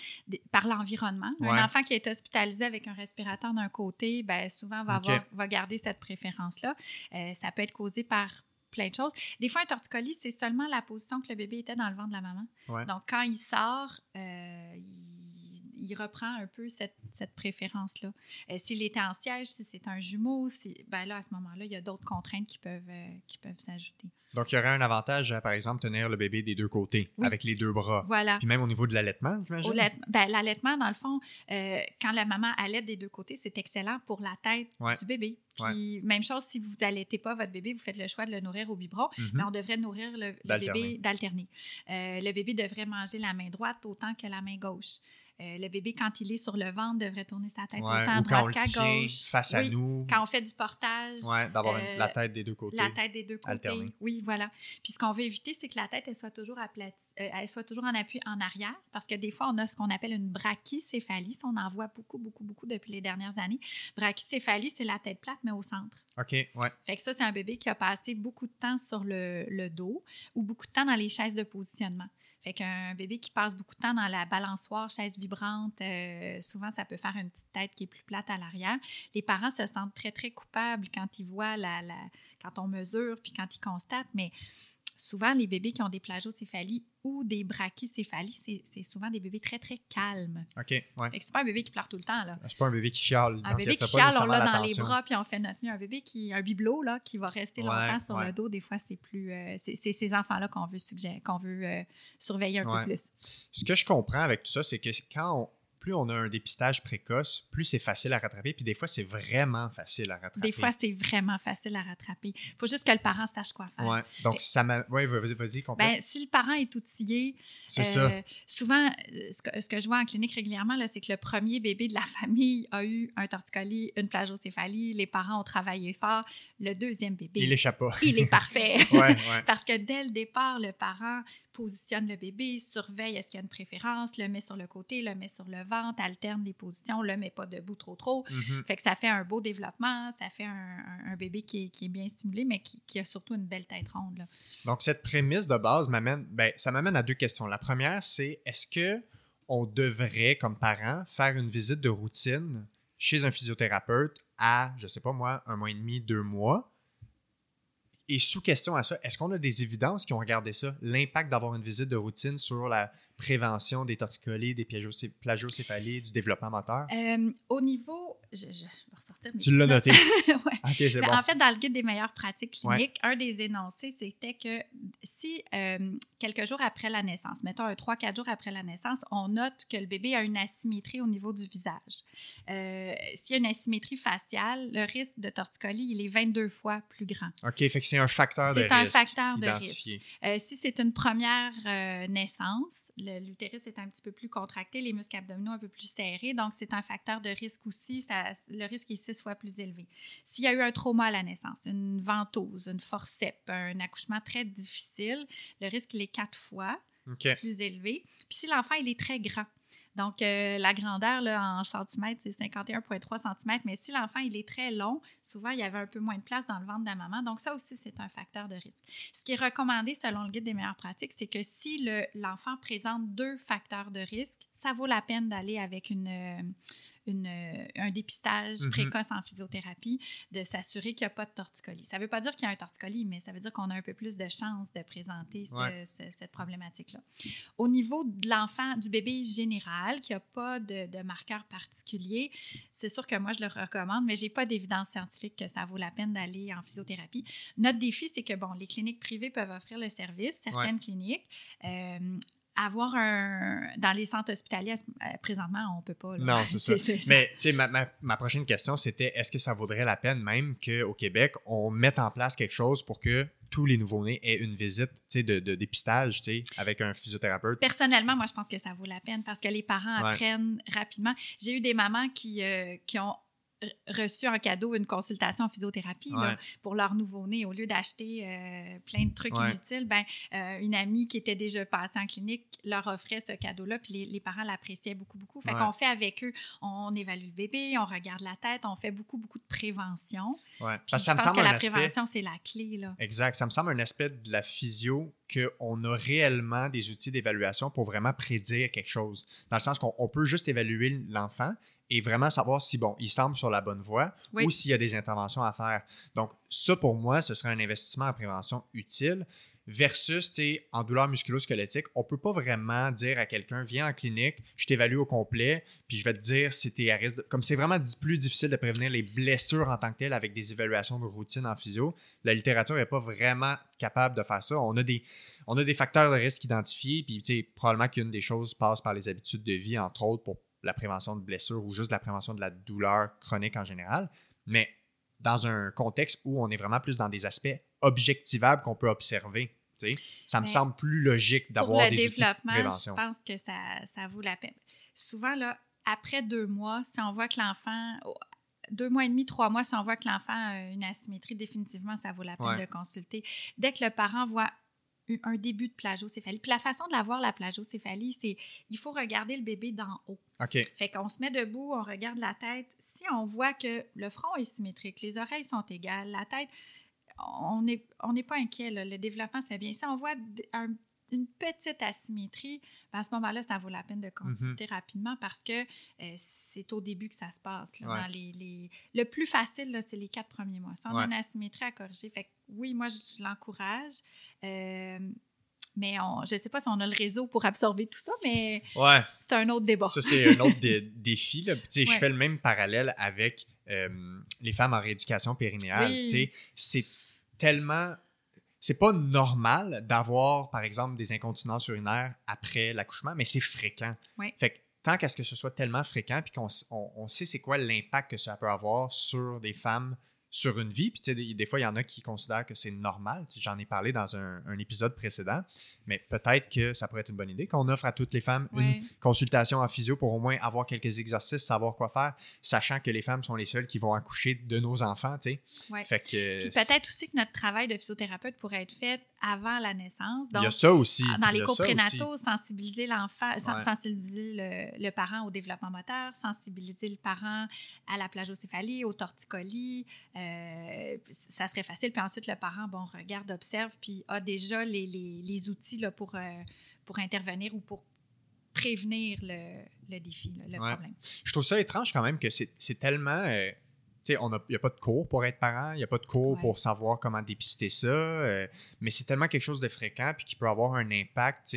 B: par l'environnement.
A: Ouais.
B: Un enfant qui est hospitalisé avec un respirateur d'un côté, ben, souvent va, avoir, va garder cette préférence-là. Euh, ça peut être causé par plein de choses. Des fois, un torticolis, c'est seulement la position que le bébé était dans le ventre de la maman.
A: Ouais.
B: Donc, quand il sort, euh, il, il reprend un peu cette, cette préférence-là. Euh, S'il était en siège, si c'est un jumeau, si, ben là, à ce moment-là, il y a d'autres contraintes qui peuvent, euh, qui peuvent s'ajouter.
A: Donc, il y aurait un avantage à, par exemple, tenir le bébé des deux côtés,
B: Oui.
A: avec les deux bras.
B: Voilà.
A: Puis même au niveau de l'allaitement, j'imagine?
B: ben, L'allaitement, dans le fond, euh, quand la maman allait des deux côtés, c'est excellent pour la tête
A: Ouais.
B: du bébé. Puis, même chose, si vous allaitez pas votre bébé, vous faites le choix de le nourrir au biberon,
A: Mhm.
B: mais on devrait nourrir le, bébé d'alterner. Euh, le bébé devrait manger la main droite autant que la main gauche. Euh, le bébé, quand il est sur le ventre, devrait tourner sa tête
A: Ouais,
B: autant à
A: Ou quand on
B: droite qu'à gauche.
A: face à
B: Oui.
A: nous.
B: Quand on fait du portage,
A: Ouais, d'avoir
B: euh,
A: la tête des deux côtés.
B: la tête des deux côtés.
A: alternée.
B: Oui, voilà. Puis ce qu'on veut éviter, c'est que la tête, elle soit toujours aplatie, euh, elle soit toujours en appui en arrière, parce que des fois, on a ce qu'on appelle une brachycéphalie. On en voit beaucoup, beaucoup, beaucoup depuis les dernières années. Brachycéphalie, c'est la tête plate, mais au centre.
A: OK, ouais.
B: Fait que ça, c'est un bébé qui a passé beaucoup de temps sur le, le dos ou beaucoup de temps dans les chaises de positionnement. Fait qu'un bébé qui passe beaucoup de temps dans la balançoire, chaise vibrante, euh, souvent, ça peut faire une petite tête qui est plus plate à l'arrière. Les parents se sentent très, très coupables quand ils voient la, la- quand on mesure puis quand ils constatent, mais souvent, les bébés qui ont des plagiocéphalies ou des brachycéphalies, c'est c'est souvent des bébés très, très calmes.
A: OK, ouais.
B: C'est pas un bébé qui pleure tout le temps, là.
A: C'est pas un bébé qui chiale.
B: Un bébé qui chiale, on l'a dans les bras puis on fait notre mieux. Un bébé qui, un bibelot là, qui va rester
A: Ouais,
B: longtemps sur
A: ouais.
B: le dos, des fois c'est plus, euh, c'est ces enfants-là qu'on veut qu'on veut euh, surveiller un peu plus.
A: Ce que je comprends avec tout ça, c'est que quand plus on a un dépistage précoce, plus c'est facile à rattraper. Puis des fois, c'est vraiment facile à rattraper.
B: Des fois, c'est vraiment facile à rattraper. Il faut juste que le parent sache quoi faire.
A: Ouais. Donc, ça m'a. Oui, vas-y, vas-y,
B: ben, Si le parent est outillé,
A: c'est ça.
B: Euh, souvent, ce que, ce que, je vois en clinique régulièrement, c'est que le premier bébé de la [laughs] famille a eu un torticolis, une plagiocéphalie. Les parents ont travaillé fort. Le deuxième bébé.
A: Il échappe pas.
B: Il est parfait. [laughs]
A: ouais, ouais.
B: Parce que dès le départ, le parent positionne le bébé, surveille est-ce qu'il y a une préférence, le met sur le côté, le met sur le ventre, alterne les positions, le met pas debout trop trop.
A: Mhm.
B: Fait que ça fait un beau développement, ça fait un, bébé qui est, qui est, bien stimulé, mais qui, a surtout une belle tête ronde.
A: Donc cette prémisse de base m'amène, ben, ça m'amène à deux questions. La première, c'est est-ce que on devrait, comme parent, faire une visite de routine chez un physiothérapeute à, je sais pas moi, un mois et demi, deux mois, et sous question à ça, est-ce qu'on a des évidences qui ont regardé ça, l'impact d'avoir une visite de routine sur la prévention des torticolis, des plagiocéphalies, du développement moteur?
B: Euh, au niveau, je,
A: tu l'as noté. [laughs]
B: ouais. bon. En fait, dans le guide des meilleures pratiques cliniques, un des énoncés, c'était que si euh, quelques jours après la naissance, mettons un 3-4 jours après la naissance, on note que le bébé a une asymétrie au niveau du visage. Euh, S'il y a une asymétrie faciale, le risque de torticolis, il est 22 fois plus grand.
A: OK, fait que c'est un facteur de risque.
B: C'est un facteur de risque. Si c'est une première naissance, l'utérus est un petit peu plus contracté, les muscles abdominaux un peu plus serrés, donc c'est un facteur de risque aussi. Ça, le risque est six fois plus élevé. S'il y a eu un trauma à la naissance, une ventouse, une forceps, un accouchement très difficile, le risque il est quatre fois plus élevé. Puis si l'enfant il est très grand, donc, euh, la grandeur là, en centimètres, c'est 51,3 cm. Mais si l'enfant est très long, souvent il y avait un peu moins de place dans le ventre de la maman. Donc, ça aussi, c'est un facteur de risque. Ce qui est recommandé selon le guide des meilleures pratiques, c'est que si l'enfant présente deux facteurs de risque, ça vaut la peine d'aller avec une, euh, un dépistage mhm. précoce en physiothérapie, de s'assurer qu'il n'y a pas de torticolis. Ça ne veut pas dire qu'il y a un torticolis, mais ça veut dire qu'on a un peu plus de chances de présenter cette problématique-là. Au niveau de l'enfant, du bébé général, qui n'a pas de, de marqueur particulier, c'est sûr que moi, je le recommande, mais je n'ai pas d'évidence scientifique que ça vaut la peine d'aller en physiothérapie. Notre défi, c'est que, bon, les cliniques privées peuvent offrir le service, certaines cliniques. Euh, avoir un. Dans les centres hospitaliers, euh, présentement, on ne peut pas.
A: Non, [laughs] c'est ça. Mais, tu sais, ma, ma, prochaine question, c'était est-ce que ça vaudrait la peine même qu'au Québec, on mette en place quelque chose pour que tous les nouveau-nés aient une visite de, de dépistage avec un physiothérapeute?
B: Personnellement, moi, je pense que ça vaut la peine parce que les parents apprennent rapidement. J'ai eu des mamans qui, euh, qui ont reçu en cadeau une consultation en physiothérapie pour leur nouveau-né. Au lieu d'acheter euh, plein de trucs inutiles, ben, euh, une amie qui était déjà passée en clinique leur offrait ce cadeau-là, puis les, parents l'appréciaient beaucoup, beaucoup. Fait qu'on fait avec eux, on évalue le bébé, on regarde la tête, on fait beaucoup, beaucoup de prévention.
A: Ouais.
B: Parce
A: ça
B: je
A: me
B: pense
A: que
B: la prévention, c'est la clé. Là.
A: Exact. Ça me semble un aspect de la physio qu'on a réellement des outils d'évaluation pour vraiment prédire quelque chose. Dans le sens qu'on peut juste évaluer l'enfant et vraiment savoir si, bon, il semble sur la bonne voie ou s'il y a des interventions à faire. Donc, ça, pour moi, ce serait un investissement en prévention utile versus, en douleur musculo-squelettique, on peut pas vraiment dire à quelqu'un, viens en clinique, je t'évalue au complet, puis je vais te dire si tu es à risque. Comme c'est vraiment plus difficile de prévenir les blessures en tant que telles avec des évaluations de routine en physio, la littérature n'est pas vraiment capable de faire ça. On a des, on a des facteurs de risque identifiés, puis, tu sais, probablement qu'une des choses passe par les habitudes de vie, entre autres, pour la prévention de blessures ou juste la prévention de la douleur chronique en général, mais dans un contexte où on est vraiment plus dans des aspects objectivables qu'on peut observer. Ça me semble plus logique d'avoir des outils de prévention.
B: Je pense que ça, ça vaut la peine. Souvent, là, après deux mois, si on voit que l'enfant, deux mois et demi, trois mois, si on voit que l'enfant a une asymétrie, définitivement, ça vaut la peine de consulter. Dès que le parent voit un début de plagiocéphalie. Puis la façon de l'avoir, la plagiocéphalie, c'est il faut regarder le bébé d'en haut.
A: OK.
B: Fait qu'on se met debout, on regarde la tête. Si on voit que le front est symétrique, les oreilles sont égales, la tête, on n'est on pas inquiet. Le développement se fait bien. Si on voit une petite asymétrie, ben, à ce moment-là, ça vaut la peine de consulter mm-hmm. rapidement parce que euh, c'est au début que ça se passe. les, Le plus facile, c'est les quatre premiers mois. Si on a une asymétrie à corriger, fait oui, moi, je, l'encourage. Euh, mais je ne sais pas si on a le réseau pour absorber tout ça, mais c'est un autre débat.
A: Ça, c'est un autre [laughs] défi. Je fais le même parallèle avec euh, les femmes en rééducation périnéale. C'est tellement c'est pas normal d'avoir, par exemple, des incontinences urinaires après l'accouchement, mais c'est fréquent. Fait tant qu'à ce que ce soit tellement fréquent, puis qu'on on, sait c'est quoi l'impact que ça peut avoir sur des femmes sur une vie. Puis, tu sais, des, des, fois, il y en a qui considèrent que c'est normal. J'en ai parlé dans un, un, épisode précédent, mais peut-être que ça pourrait être une bonne idée qu'on offre à toutes les femmes une consultation en physio pour au moins avoir quelques exercices, savoir quoi faire, sachant que les femmes sont les seules qui vont accoucher de nos enfants, tu sais.
B: Ouais. Fait que, Puis peut-être aussi que notre travail de physiothérapeute pourrait être fait avant la naissance.
A: Donc, il y a ça aussi.
B: Dans les cours prénataux, sensibiliser l'enfant, sensibiliser le, le, parent au développement moteur, sensibiliser le parent à la plagiocéphalie, au torticolis. Euh, ça serait facile. Puis ensuite, le parent, bon, regarde, observe, puis a déjà les, les, les outils là, pour, euh, pour intervenir ou pour prévenir le, le défi, le problème.
A: Je trouve ça étrange quand même que c'est tellement... Euh, il n'y a pas de cours pour être parent, il n'y a pas de cours pour savoir comment dépister ça, euh, mais c'est tellement quelque chose de fréquent puis qui peut avoir un impact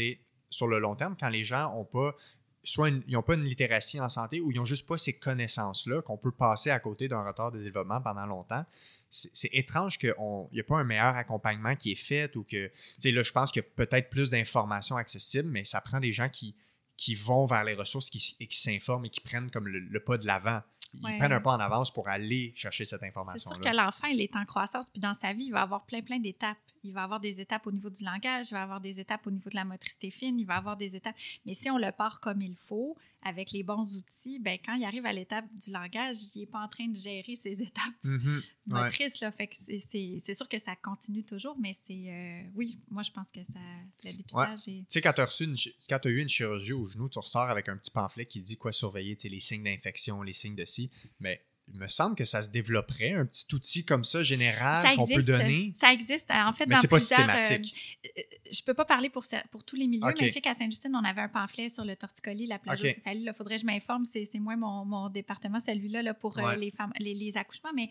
A: sur le long terme quand les gens n'ont pas soit ils n'ont pas une littératie en santé ou ils n'ont juste pas ces connaissances-là qu'on peut passer à côté d'un retard de développement pendant longtemps. C'est étrange qu'il n'y ait pas un meilleur accompagnement qui est fait ou que, tu sais, là, je pense qu'il y a peut-être plus d'informations accessibles, mais ça prend des gens qui, qui vont vers les ressources qui, et qui s'informent et qui prennent comme le pas de l'avant ils prennent un pas en avance pour aller chercher cette information-là.
B: C'est sûr que l'enfant, il est en croissance, puis dans sa vie, il va avoir plein, plein d'étapes. Il va avoir des étapes au niveau du langage, il va avoir des étapes au niveau de la motricité fine, il va avoir des étapes. Mais si on le part comme il faut, avec les bons outils, ben, quand il arrive à l'étape du langage, il n'est pas en train de gérer ses [laughs] étapes mm-hmm. motrices. Là, fait que c'est sûr que ça continue toujours, mais c'est. Euh, oui, moi, je pense que ça, le dépistage est.
A: Tu sais, quand tu as, as, eu une chirurgie au genou, tu ressors avec un petit pamphlet qui dit quoi surveiller, les signes d'infection, les signes de ci. Mais il me semble que ça se développerait, un petit outil comme ça, général, qu'on peut donner.
B: Ça existe. En fait,
A: mais
B: c'est
A: pas systématique.
B: Euh, euh, je peux pas parler pour, pour tous les milieux, mais je sais qu'à Sainte-Justine, on avait un pamphlet sur le torticolis, la plagiocéphalie. Il faudrait que je m'informe. C'est moins mon, mon, département, celui-là, là, pour euh, les, femmes, les, accouchements. Mais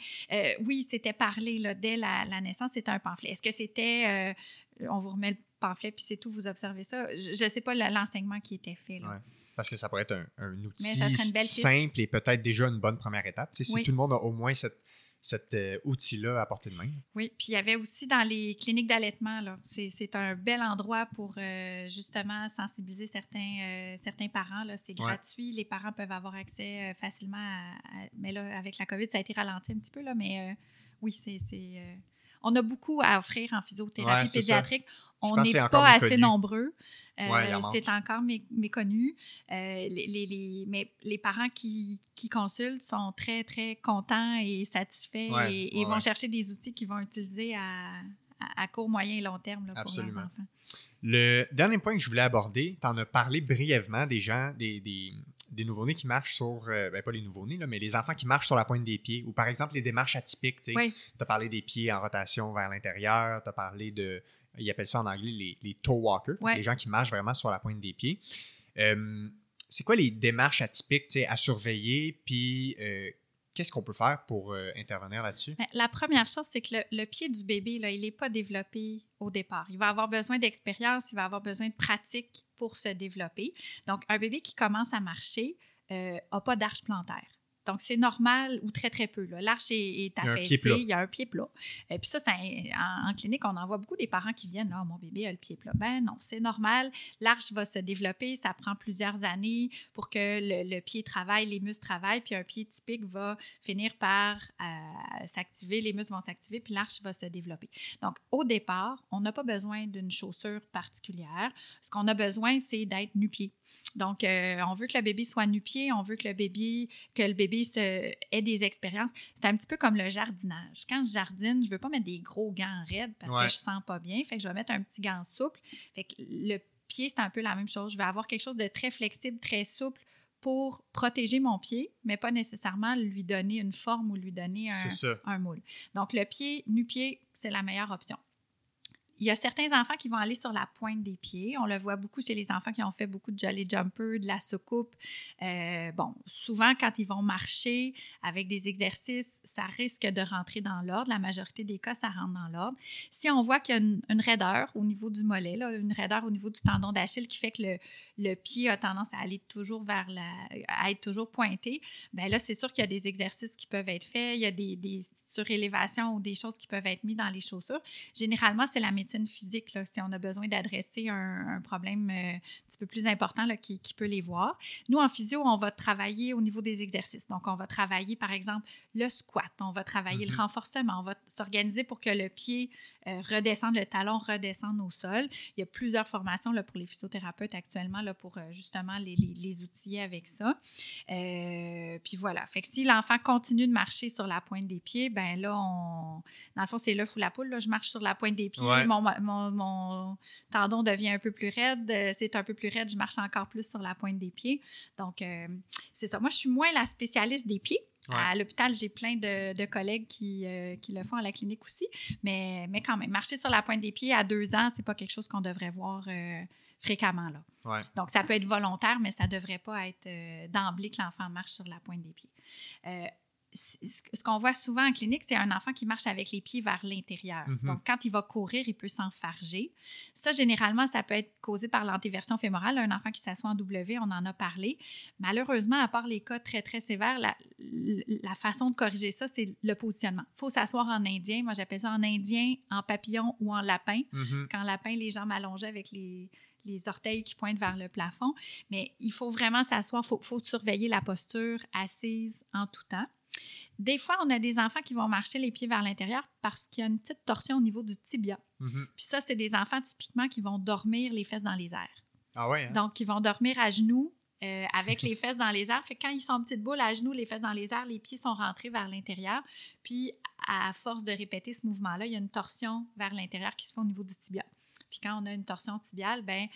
B: oui, c'était parlé là, dès la, naissance. C'était un pamphlet. Est-ce que c'était... on vous remet le pamphlet, puis c'est tout, vous observez ça? Je ne sais pas l'enseignement qui était fait. Là
A: parce que ça pourrait être un, outil simple et peut-être déjà une bonne première étape. si tout le monde a au moins cet euh, outil-là à portée de main.
B: Oui, puis il y avait aussi dans les cliniques d'allaitement, c'est un bel endroit pour euh, justement sensibiliser certains, euh, certains parents. C'est gratuit, les parents peuvent avoir accès facilement à, Mais là, avec la COVID, ça a été ralenti un petit peu, là, mais oui, c'est on a beaucoup à offrir en physiothérapie pédiatrique. On n'est pas assez nombreux. Euh, c'est encore méconnu. Euh, les, mais les parents qui, consultent sont très, très contents et satisfaits et, vont chercher des outils qu'ils vont utiliser à, court, moyen et long terme pour leurs enfants.
A: Le dernier point que je voulais aborder, tu en as parlé brièvement des gens, des, des nouveau-nés qui marchent sur, euh, ben pas les nouveau-nés, mais les enfants qui marchent sur la pointe des pieds, ou par exemple les démarches atypiques. Tu as parlé des pieds en rotation vers l'intérieur, tu as parlé de, ils appellent ça en anglais les, les toe walkers, les gens qui marchent vraiment sur la pointe des pieds. Euh, c'est quoi les démarches atypiques à surveiller, puis euh, qu'est-ce qu'on peut faire pour intervenir là-dessus?
B: Ben, la première chose, c'est que le, pied du bébé, là, il n'est pas développé au départ. Il va avoir besoin d'expérience, il va avoir besoin de pratique pour se développer. Donc, un bébé qui commence à marcher n'a euh, pas d'arche plantaire. Donc, c'est normal ou très, très peu. L'arche est, affaissée, il y a un pied plat. Et puis ça, en, clinique, on en voit beaucoup des parents qui viennent, oh, mon bébé a le pied plat. Ben non, c'est normal. L'arche va se développer, ça prend plusieurs années pour que le, pied travaille, les muscles travaillent, puis un pied typique va finir par euh, s'activer, les muscles vont s'activer, puis l'arche va se développer. Donc, au départ, on n'a pas besoin d'une chaussure particulière. Ce qu'on a besoin, c'est d'être nu-pied. Donc, euh, on veut que le bébé soit nu-pied, on veut que le bébé, que le bébé se, ait des expériences. C'est un petit peu comme le jardinage. Quand je jardine, je ne veux pas mettre des gros gants raides parce que je ne sens pas bien. Fait que je vais mettre un petit gant souple. Fait que le pied, c'est un peu la même chose. Je vais avoir quelque chose de très flexible, très souple pour protéger mon pied, mais pas nécessairement lui donner une forme ou lui donner un, un moule. Donc, le pied, nu-pied, c'est la meilleure option. Il y a certains enfants qui vont aller sur la pointe des pieds. On le voit beaucoup chez les enfants qui ont fait beaucoup de jolly jumper, de la soucoupe. Euh, bon, souvent, quand ils vont marcher avec des exercices, ça risque de rentrer dans l'ordre. La majorité des cas, ça rentre dans l'ordre. Si on voit qu'il y a une, raideur au niveau du mollet, là, une raideur au niveau du tendon d'Achille qui fait que le, le, pied a tendance à aller toujours vers la, à être toujours pointé, bien là, c'est sûr qu'il y a des exercices qui peuvent être faits. Il y a des, des surélévations ou des choses qui peuvent être mises dans les chaussures. Généralement, c'est la médecine médecine physique, là, si on a besoin d'adresser un, problème euh, un petit peu plus important là, qui, qui, peut les voir. Nous, en physio, on va travailler au niveau des exercices. Donc, on va travailler, par exemple, le squat, on va travailler le mm-hmm. renforcement, on va s'organiser pour que le pied euh, redescende, le talon redescende au sol. Il y a plusieurs formations là, pour les physiothérapeutes actuellement là, pour euh, justement les, les, outiller avec ça. puis voilà. Fait que si l'enfant continue de marcher sur la pointe des pieds, ben là, on... dans le fond, c'est l'œuf ou la poule. Là. Je marche sur la pointe des pieds, mon, mon, tendon devient un peu plus raide. Euh, c'est un peu plus raide, je marche encore plus sur la pointe des pieds. Donc, euh, c'est ça. Moi, je suis moins la spécialiste des pieds. À l'hôpital, j'ai plein de, collègues qui, euh, qui, le font à la clinique aussi. Mais, mais quand même, marcher sur la pointe des pieds à deux ans, c'est pas quelque chose qu'on devrait voir fréquemment. Là. Donc, ça peut être volontaire, mais ça devrait pas être d'emblée que l'enfant marche sur la pointe des pieds ce qu'on voit souvent en clinique, c'est un enfant qui marche avec les pieds vers l'intérieur. Mhm. Donc, quand il va courir, il peut s'enfarger. Ça, généralement, ça peut être causé par l'antéversion fémorale. Un enfant qui s'assoit en W, on en a parlé. Malheureusement, à part les cas très, très sévères, la, façon de corriger ça, c'est le positionnement. Il faut s'asseoir en indien. Moi, j'appelle ça en indien, en papillon ou en lapin. Mhm. Quand lapin, les jambes allongées avec les, les orteils qui pointent vers le plafond. Mais il faut vraiment s'asseoir, il faut, faut, surveiller la posture assise en tout temps. Des fois, on a des enfants qui vont marcher les pieds vers l'intérieur parce qu'il y a une petite torsion au niveau du tibia. Mhm. Puis ça, c'est des enfants typiquement qui vont dormir les fesses dans les airs.
A: Ah ouais? Hein?
B: Donc, ils vont dormir à genoux euh, avec les fesses dans les airs. Fait quand ils sont en petite boule à genoux, les fesses dans les airs, les pieds sont rentrés vers l'intérieur. Puis, à force de répéter ce mouvement-là, il y a une torsion vers l'intérieur qui se fait au niveau du tibia. Puis quand on a une torsion tibiale, ben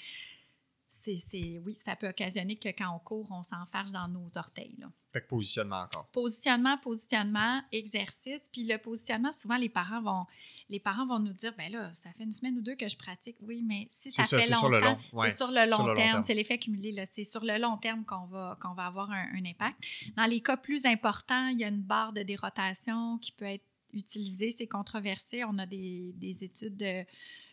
B: c'est, oui, ça peut occasionner que quand on court, on s'enfarge dans nos orteils. Là.
A: Fait que positionnement encore.
B: Positionnement, positionnement, exercice. Puis le positionnement, souvent, les parents vont, les parents vont nous dire, ben là, ça fait une semaine ou deux que je pratique. Oui, mais si ça, fait longtemps, c'est sur le long, terme, c'est l'effet cumulé. Là. C'est sur le long terme qu'on va, qu'on va avoir un, un, impact. Dans les cas plus importants, il y a une barre de dérotation qui peut être utiliser, c'est controversé. On a des, des études,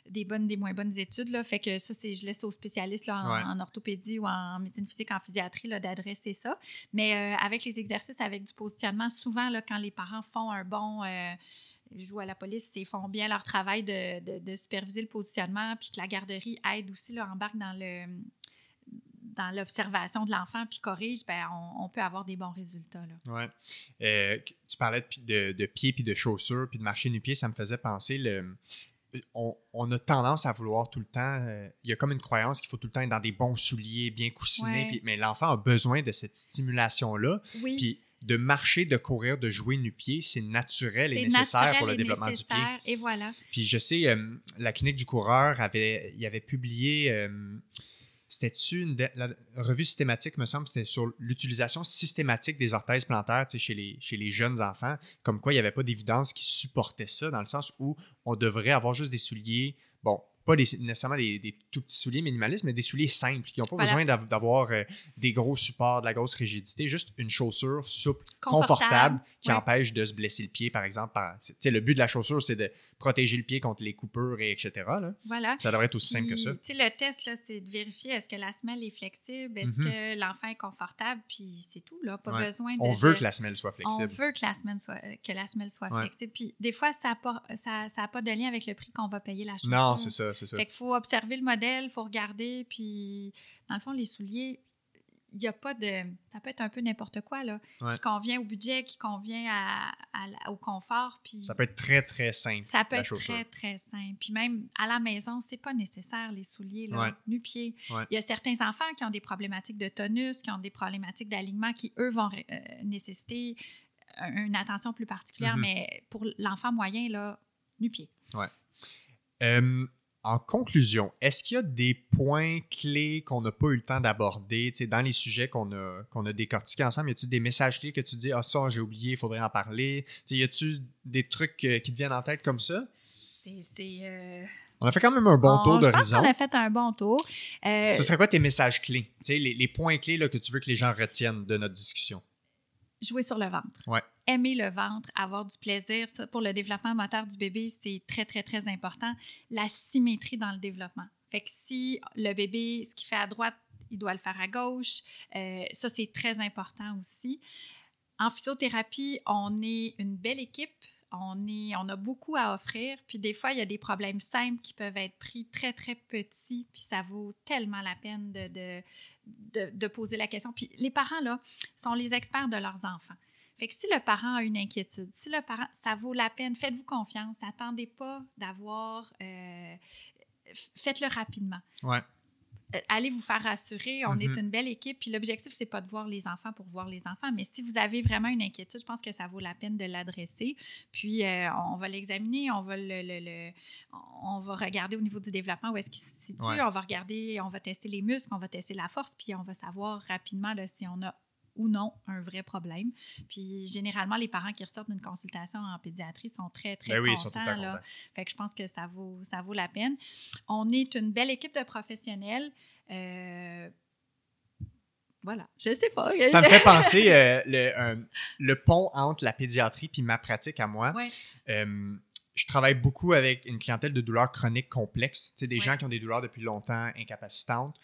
B: des bonnes, des moins bonnes études. Là, fait que ça, c'est, je laisse aux spécialistes là, en, orthopédie ou en médecine physique, en physiatrie, là, d'adresser ça. Mais euh, avec les exercices, avec du positionnement, souvent, là, quand les parents font un bon... Euh, jouent à la police, ils font bien leur travail de, de, superviser le positionnement, puis que la garderie aide aussi, là, embarque dans le dans l'observation de l'enfant puis corrige, ben, on, peut avoir des bons résultats.
A: Oui. Euh, tu parlais de, de, pieds puis de chaussures puis de marcher nu-pied, ça me faisait penser le. On, a tendance à vouloir tout le temps. Euh, il y a comme une croyance qu'il faut tout le temps être dans des bons souliers, bien coussinés. mais l'enfant a besoin de cette stimulation-là. Oui. Puis de marcher, de courir, de jouer nu-pied, c'est naturel et nécessaire pour le développement du pied.
B: Et voilà.
A: Puis je sais, euh, la clinique du coureur avait, il avait publié c'était-tu une revue systématique, me semble, c'était sur l'utilisation systématique des orthèses plantaires chez les, chez les jeunes enfants, comme quoi il n'y avait pas d'évidence qui supportait ça, dans le sens où on devrait avoir juste des souliers, bon, pas nécessairement des, tout petits souliers minimalistes, mais des souliers simples qui n'ont pas besoin d'avoir euh, des gros supports, de la grosse rigidité, juste une chaussure souple, confortable, qui empêche de se blesser le pied, par exemple. Par, le but de la chaussure, c'est de protéger le pied contre les coupures, et etc. Là.
B: Voilà.
A: Ça devrait être aussi simple que ça.
B: Le test, c'est de vérifier est-ce que la semelle est flexible, est-ce mhm. que l'enfant est confortable, puis c'est tout. Là. Pas besoin de.
A: On veut que la semelle soit flexible.
B: On veut que la semelle soit, que la semelle soit flexible. Puis des fois, ça n'a pas, ça, ça pas de lien avec le prix qu'on va payer la chaussure.
A: Non, c'est ça, c'est ça.
B: Fait qu'il faut observer le modèle, il faut regarder, puis dans le fond, les souliers, il n'y a pas de. Ça peut être un peu n'importe quoi, là. Qui convient au budget, qui convient à, au confort. Puis
A: ça peut être très, très simple.
B: Ça peut être très, très simple. Puis même à la maison, c'est pas nécessaire, les souliers, là, nu-pied. Il y a certains enfants qui ont des problématiques de tonus, qui ont des problématiques d'alignement, qui, eux, vont euh, nécessiter une attention plus particulière. Mm-hmm. Mais pour l'enfant moyen, là, nu-pied.
A: Ouais. Euh, en conclusion, est-ce qu'il y a des points clés qu'on n'a pas eu le temps d'aborder dans les sujets qu'on a, qu'on a décortiqués ensemble? Y a-t-il des messages clés que tu dis, ah, ça, j'ai oublié, il faudrait en parler? T'sais, y a-t-il des trucs euh, qui te viennent en tête comme ça?
B: C'est. Euh,
A: on a fait quand même un bon tour d'horizon.
B: On a fait un bon tour.
A: Euh, Ce serait quoi tes messages clés? Les, les points clés là, que tu veux que les gens retiennent de notre discussion?
B: Jouer sur le ventre.
A: Ouais
B: aimer le ventre, avoir du plaisir. pour le développement moteur du bébé, c'est très, très, très important. La symétrie dans le développement. Fait que si le bébé, ce qu'il fait à droite, il doit le faire à gauche, euh, ça, c'est très important aussi. En physiothérapie, on est une belle équipe. On, a beaucoup à offrir. Puis des fois, il y a des problèmes simples qui peuvent être pris très, très petits. Puis ça vaut tellement la peine de, poser la question. Puis les parents, là, sont les experts de leurs enfants. Fait que si le parent a une inquiétude, si le parent, ça vaut la peine, faites-vous confiance. N'attendez pas d'avoir. Euh, faites-le rapidement.
A: Ouais.
B: Allez vous faire rassurer. On est
A: Mhm.
B: une belle équipe. Puis l'objectif, c'est pas de voir les enfants pour voir les enfants. Mais si vous avez vraiment une inquiétude, je pense que ça vaut la peine de l'adresser. Puis euh, on va l'examiner, on va le, le- le- on va regarder au niveau du développement où est-ce qu'il se situe.
A: Ouais.
B: On va regarder, on va tester les muscles, on va tester la force, puis on va savoir rapidement là, si on a ou non un vrai problème. Puis généralement, les parents qui ressortent d'une consultation en pédiatrie sont très, très
A: Ben oui, ils sont tout
B: contents. là.
A: contents.
B: Fait que je pense que ça vaut, ça vaut la peine. On est une belle équipe de professionnels. Euh, Voilà, je sais pas.
A: Ça me fait penser euh, le, euh, le pont entre la pédiatrie puis ma pratique à moi.
B: Ouais.
A: Euh, je travaille beaucoup avec une clientèle de douleurs chroniques complexes, des
B: Ouais.
A: gens qui ont des douleurs depuis longtemps, incapacitantes,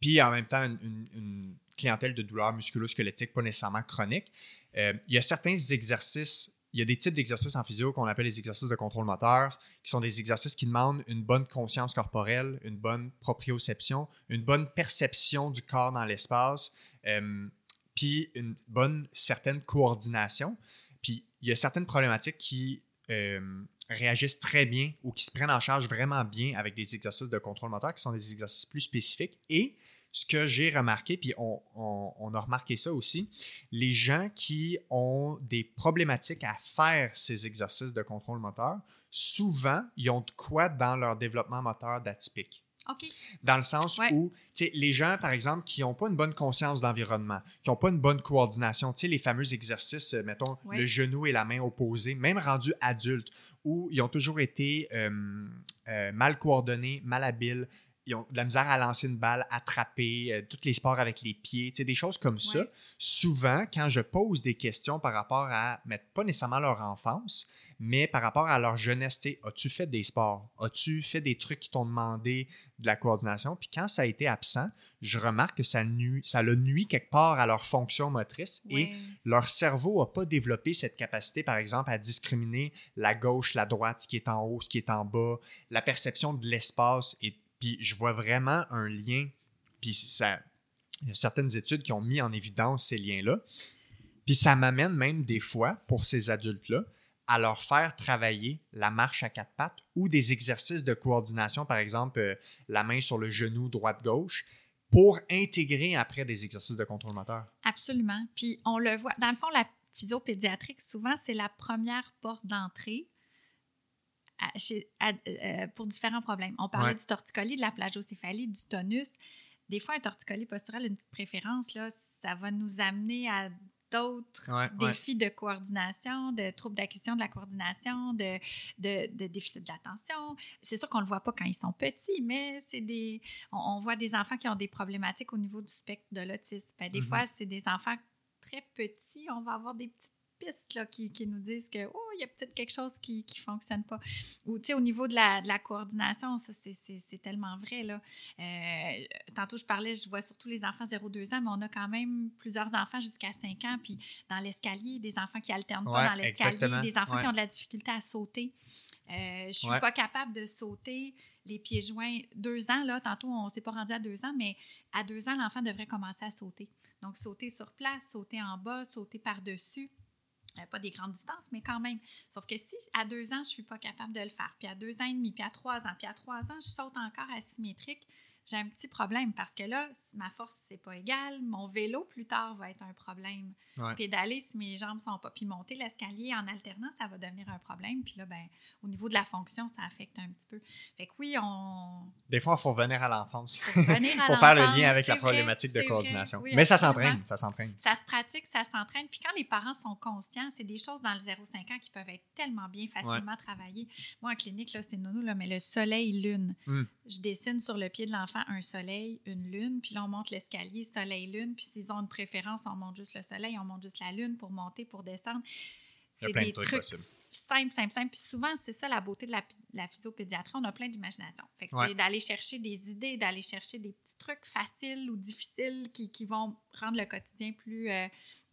A: puis en même temps une, une- une clientèle de douleurs musculo-squelettiques pas nécessairement chroniques. Euh, il y a certains exercices, il y a des types d'exercices en physio qu'on appelle les exercices de contrôle moteur, qui sont des exercices qui demandent une bonne conscience corporelle, une bonne proprioception, une bonne perception du corps dans l'espace, euh, puis une bonne certaine coordination. Puis il y a certaines problématiques qui euh, réagissent très bien ou qui se prennent en charge vraiment bien avec des exercices de contrôle moteur qui sont des exercices plus spécifiques. Et ce que j'ai remarqué, puis on, on- on a remarqué ça aussi, les gens qui ont des problématiques à faire ces exercices de contrôle moteur, souvent, ils ont de quoi dans leur développement moteur d'atypique. Dans le sens
B: Ouais.
A: où, tu sais, les gens, par exemple, qui n'ont pas une bonne conscience d'environnement, qui n'ont pas une bonne coordination, tu sais, les fameux exercices, euh, mettons,
B: Ouais.
A: le genou et la main opposés, même rendus adultes, où ils ont toujours été euh, euh, mal coordonnés, mal habiles, ils ont de la misère à lancer une balle, attraper, euh, tous les sports avec les pieds, des choses comme ça. Souvent, quand je pose des questions par rapport à, mais pas nécessairement leur enfance, mais par rapport à leur jeunesse, as-tu fait des sports? As-tu fait des trucs qui t'ont demandé de la coordination? Puis quand ça a été absent, je remarque que ça, nuit, ça le nuit quelque part à leur fonction motrice et leur cerveau n'a pas développé cette capacité, par exemple, à discriminer la gauche, la droite, ce qui est en haut, ce qui est en bas, la perception de l'espace. Et puis, je vois vraiment un lien. Puis, ça, il y a certaines études qui ont mis en évidence ces liens-là. Puis, ça m'amène même des fois, pour ces adultes-là, à leur faire travailler la marche à quatre pattes ou des exercices de coordination, par exemple, euh, la main sur le genou droite-gauche, pour intégrer après des exercices de contrôle moteur.
B: Absolument. Puis on le voit. Dans le fond, la physiopédiatrique, souvent, c'est la première porte d'entrée à- chez- à- euh, pour différents problèmes. On parlait
A: Ouais.
B: du torticolis, de la plagiocéphalie, du tonus. Des fois, un torticolis postural, une petite préférence, là, ça va nous amener à d'autres
A: Ouais, ouais.
B: défis de coordination, de troubles d'acquisition de la coordination, de, de, de déficit d'attention. C'est sûr qu'on ne le voit pas quand ils sont petits, mais c'est des, on, on voit des enfants qui ont des problématiques au niveau du spectre de l'autisme. Ben, des
A: Mhm.
B: fois, c'est des enfants très petits. On va avoir des petites pistes là, qui, qui nous disent que oh il y a peut-être quelque chose qui ne fonctionne pas. Ou tu sais au niveau de la, de la coordination ça c'est- tellement vrai là. Euh, tantôt je parlais je vois surtout les enfants 0-2 ans mais on a quand même plusieurs enfants jusqu'à 5 ans puis dans l'escalier des enfants qui alternent
A: Ouais,
B: pas dans l'escalier des enfants qui ont de la difficulté à sauter. Euh, je suis
A: Ouais.
B: pas capable de sauter les pieds joints deux ans là. Tantôt on s'est pas rendu à deux ans mais à deux ans l'enfant devrait commencer à sauter. Donc sauter sur place sauter en bas sauter par dessus euh, pas des grandes distances, mais quand même. Sauf que si à deux ans, je ne suis pas capable de le faire, puis à deux ans et demi, puis à trois ans, puis à trois ans, je saute encore asymétrique, j'ai un petit problème parce que là, ma force, c'est pas égal. Mon vélo, plus tard, va être un problème.
A: Ouais.
B: Pédaler, si mes jambes sont pas. Puis monter l'escalier en alternant, ça va devenir un problème. Puis là, ben, au niveau de la fonction, ça affecte un petit peu. Fait que oui, on.
A: Des fois, il faut revenir à l'enfance pour [laughs] faire le lien avec la
B: vrai,
A: problématique de coordination.
B: Oui,
A: Mais ça s'entraîne, ça s'entraîne.
B: Ça se pratique, ça s'entraîne. Puis quand les parents sont conscients, c'est des choses dans le 0-5 ans qui peuvent être tellement bien facilement travaillées. Moi, en clinique, là, c'est nono, là, mais le soleil-lune.
A: Mm.
B: Je dessine sur le pied de l'enfant un soleil, une lune, puis là, on monte l'escalier soleil-lune. Puis s'ils ont une préférence, on monte juste le soleil, on monte juste la lune pour monter, pour descendre.
A: Il y a
B: C'est
A: plein de
B: des
A: trucs
B: trucs
A: possibles.
B: simples, simples, simples. Puis souvent, c'est ça la beauté de la, la physiopédiatrie. On a plein d'imagination. Fait que
A: Ouais.
B: c'est d'aller chercher des idées, d'aller chercher des petits trucs faciles ou difficiles qui, qui vont rendre le quotidien plus. euh,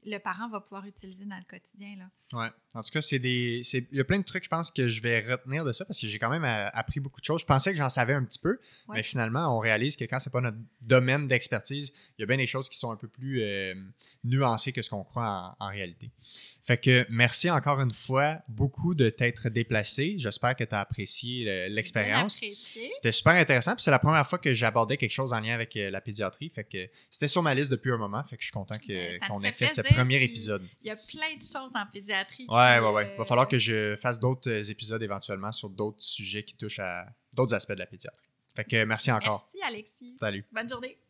B: le parent va pouvoir utiliser dans le quotidien. Là.
A: Ouais. En tout cas, c'est des. Il y a plein de trucs, je pense, que je vais retenir de ça parce que j'ai quand même euh, appris beaucoup de choses. Je pensais que j'en savais un petit peu, mais finalement, on réalise que quand c'est pas notre domaine d'expertise, il y a bien des choses qui sont un peu plus euh, nuancées que ce qu'on croit en, réalité. Fait que merci encore une fois beaucoup de t'être déplacé. J'espère que tu as apprécié l'expérience. C'était super intéressant. Puis c'est la première fois que j'abordais quelque chose en lien avec euh, la pédiatrie. Fait que c'était sur ma liste depuis un moment. Fait que je suis content ben, qu'on ait fait ce premier épisode.
B: Il y a plein de choses en pédiatrie
A: Ouais, ouais, ouais. Il va falloir que je fasse d'autres euh, épisodes éventuellement sur d'autres sujets qui touchent à d'autres aspects de la pédiatrie. Fait que merci encore.
B: Merci, Alexis.
A: Salut.
B: Bonne journée.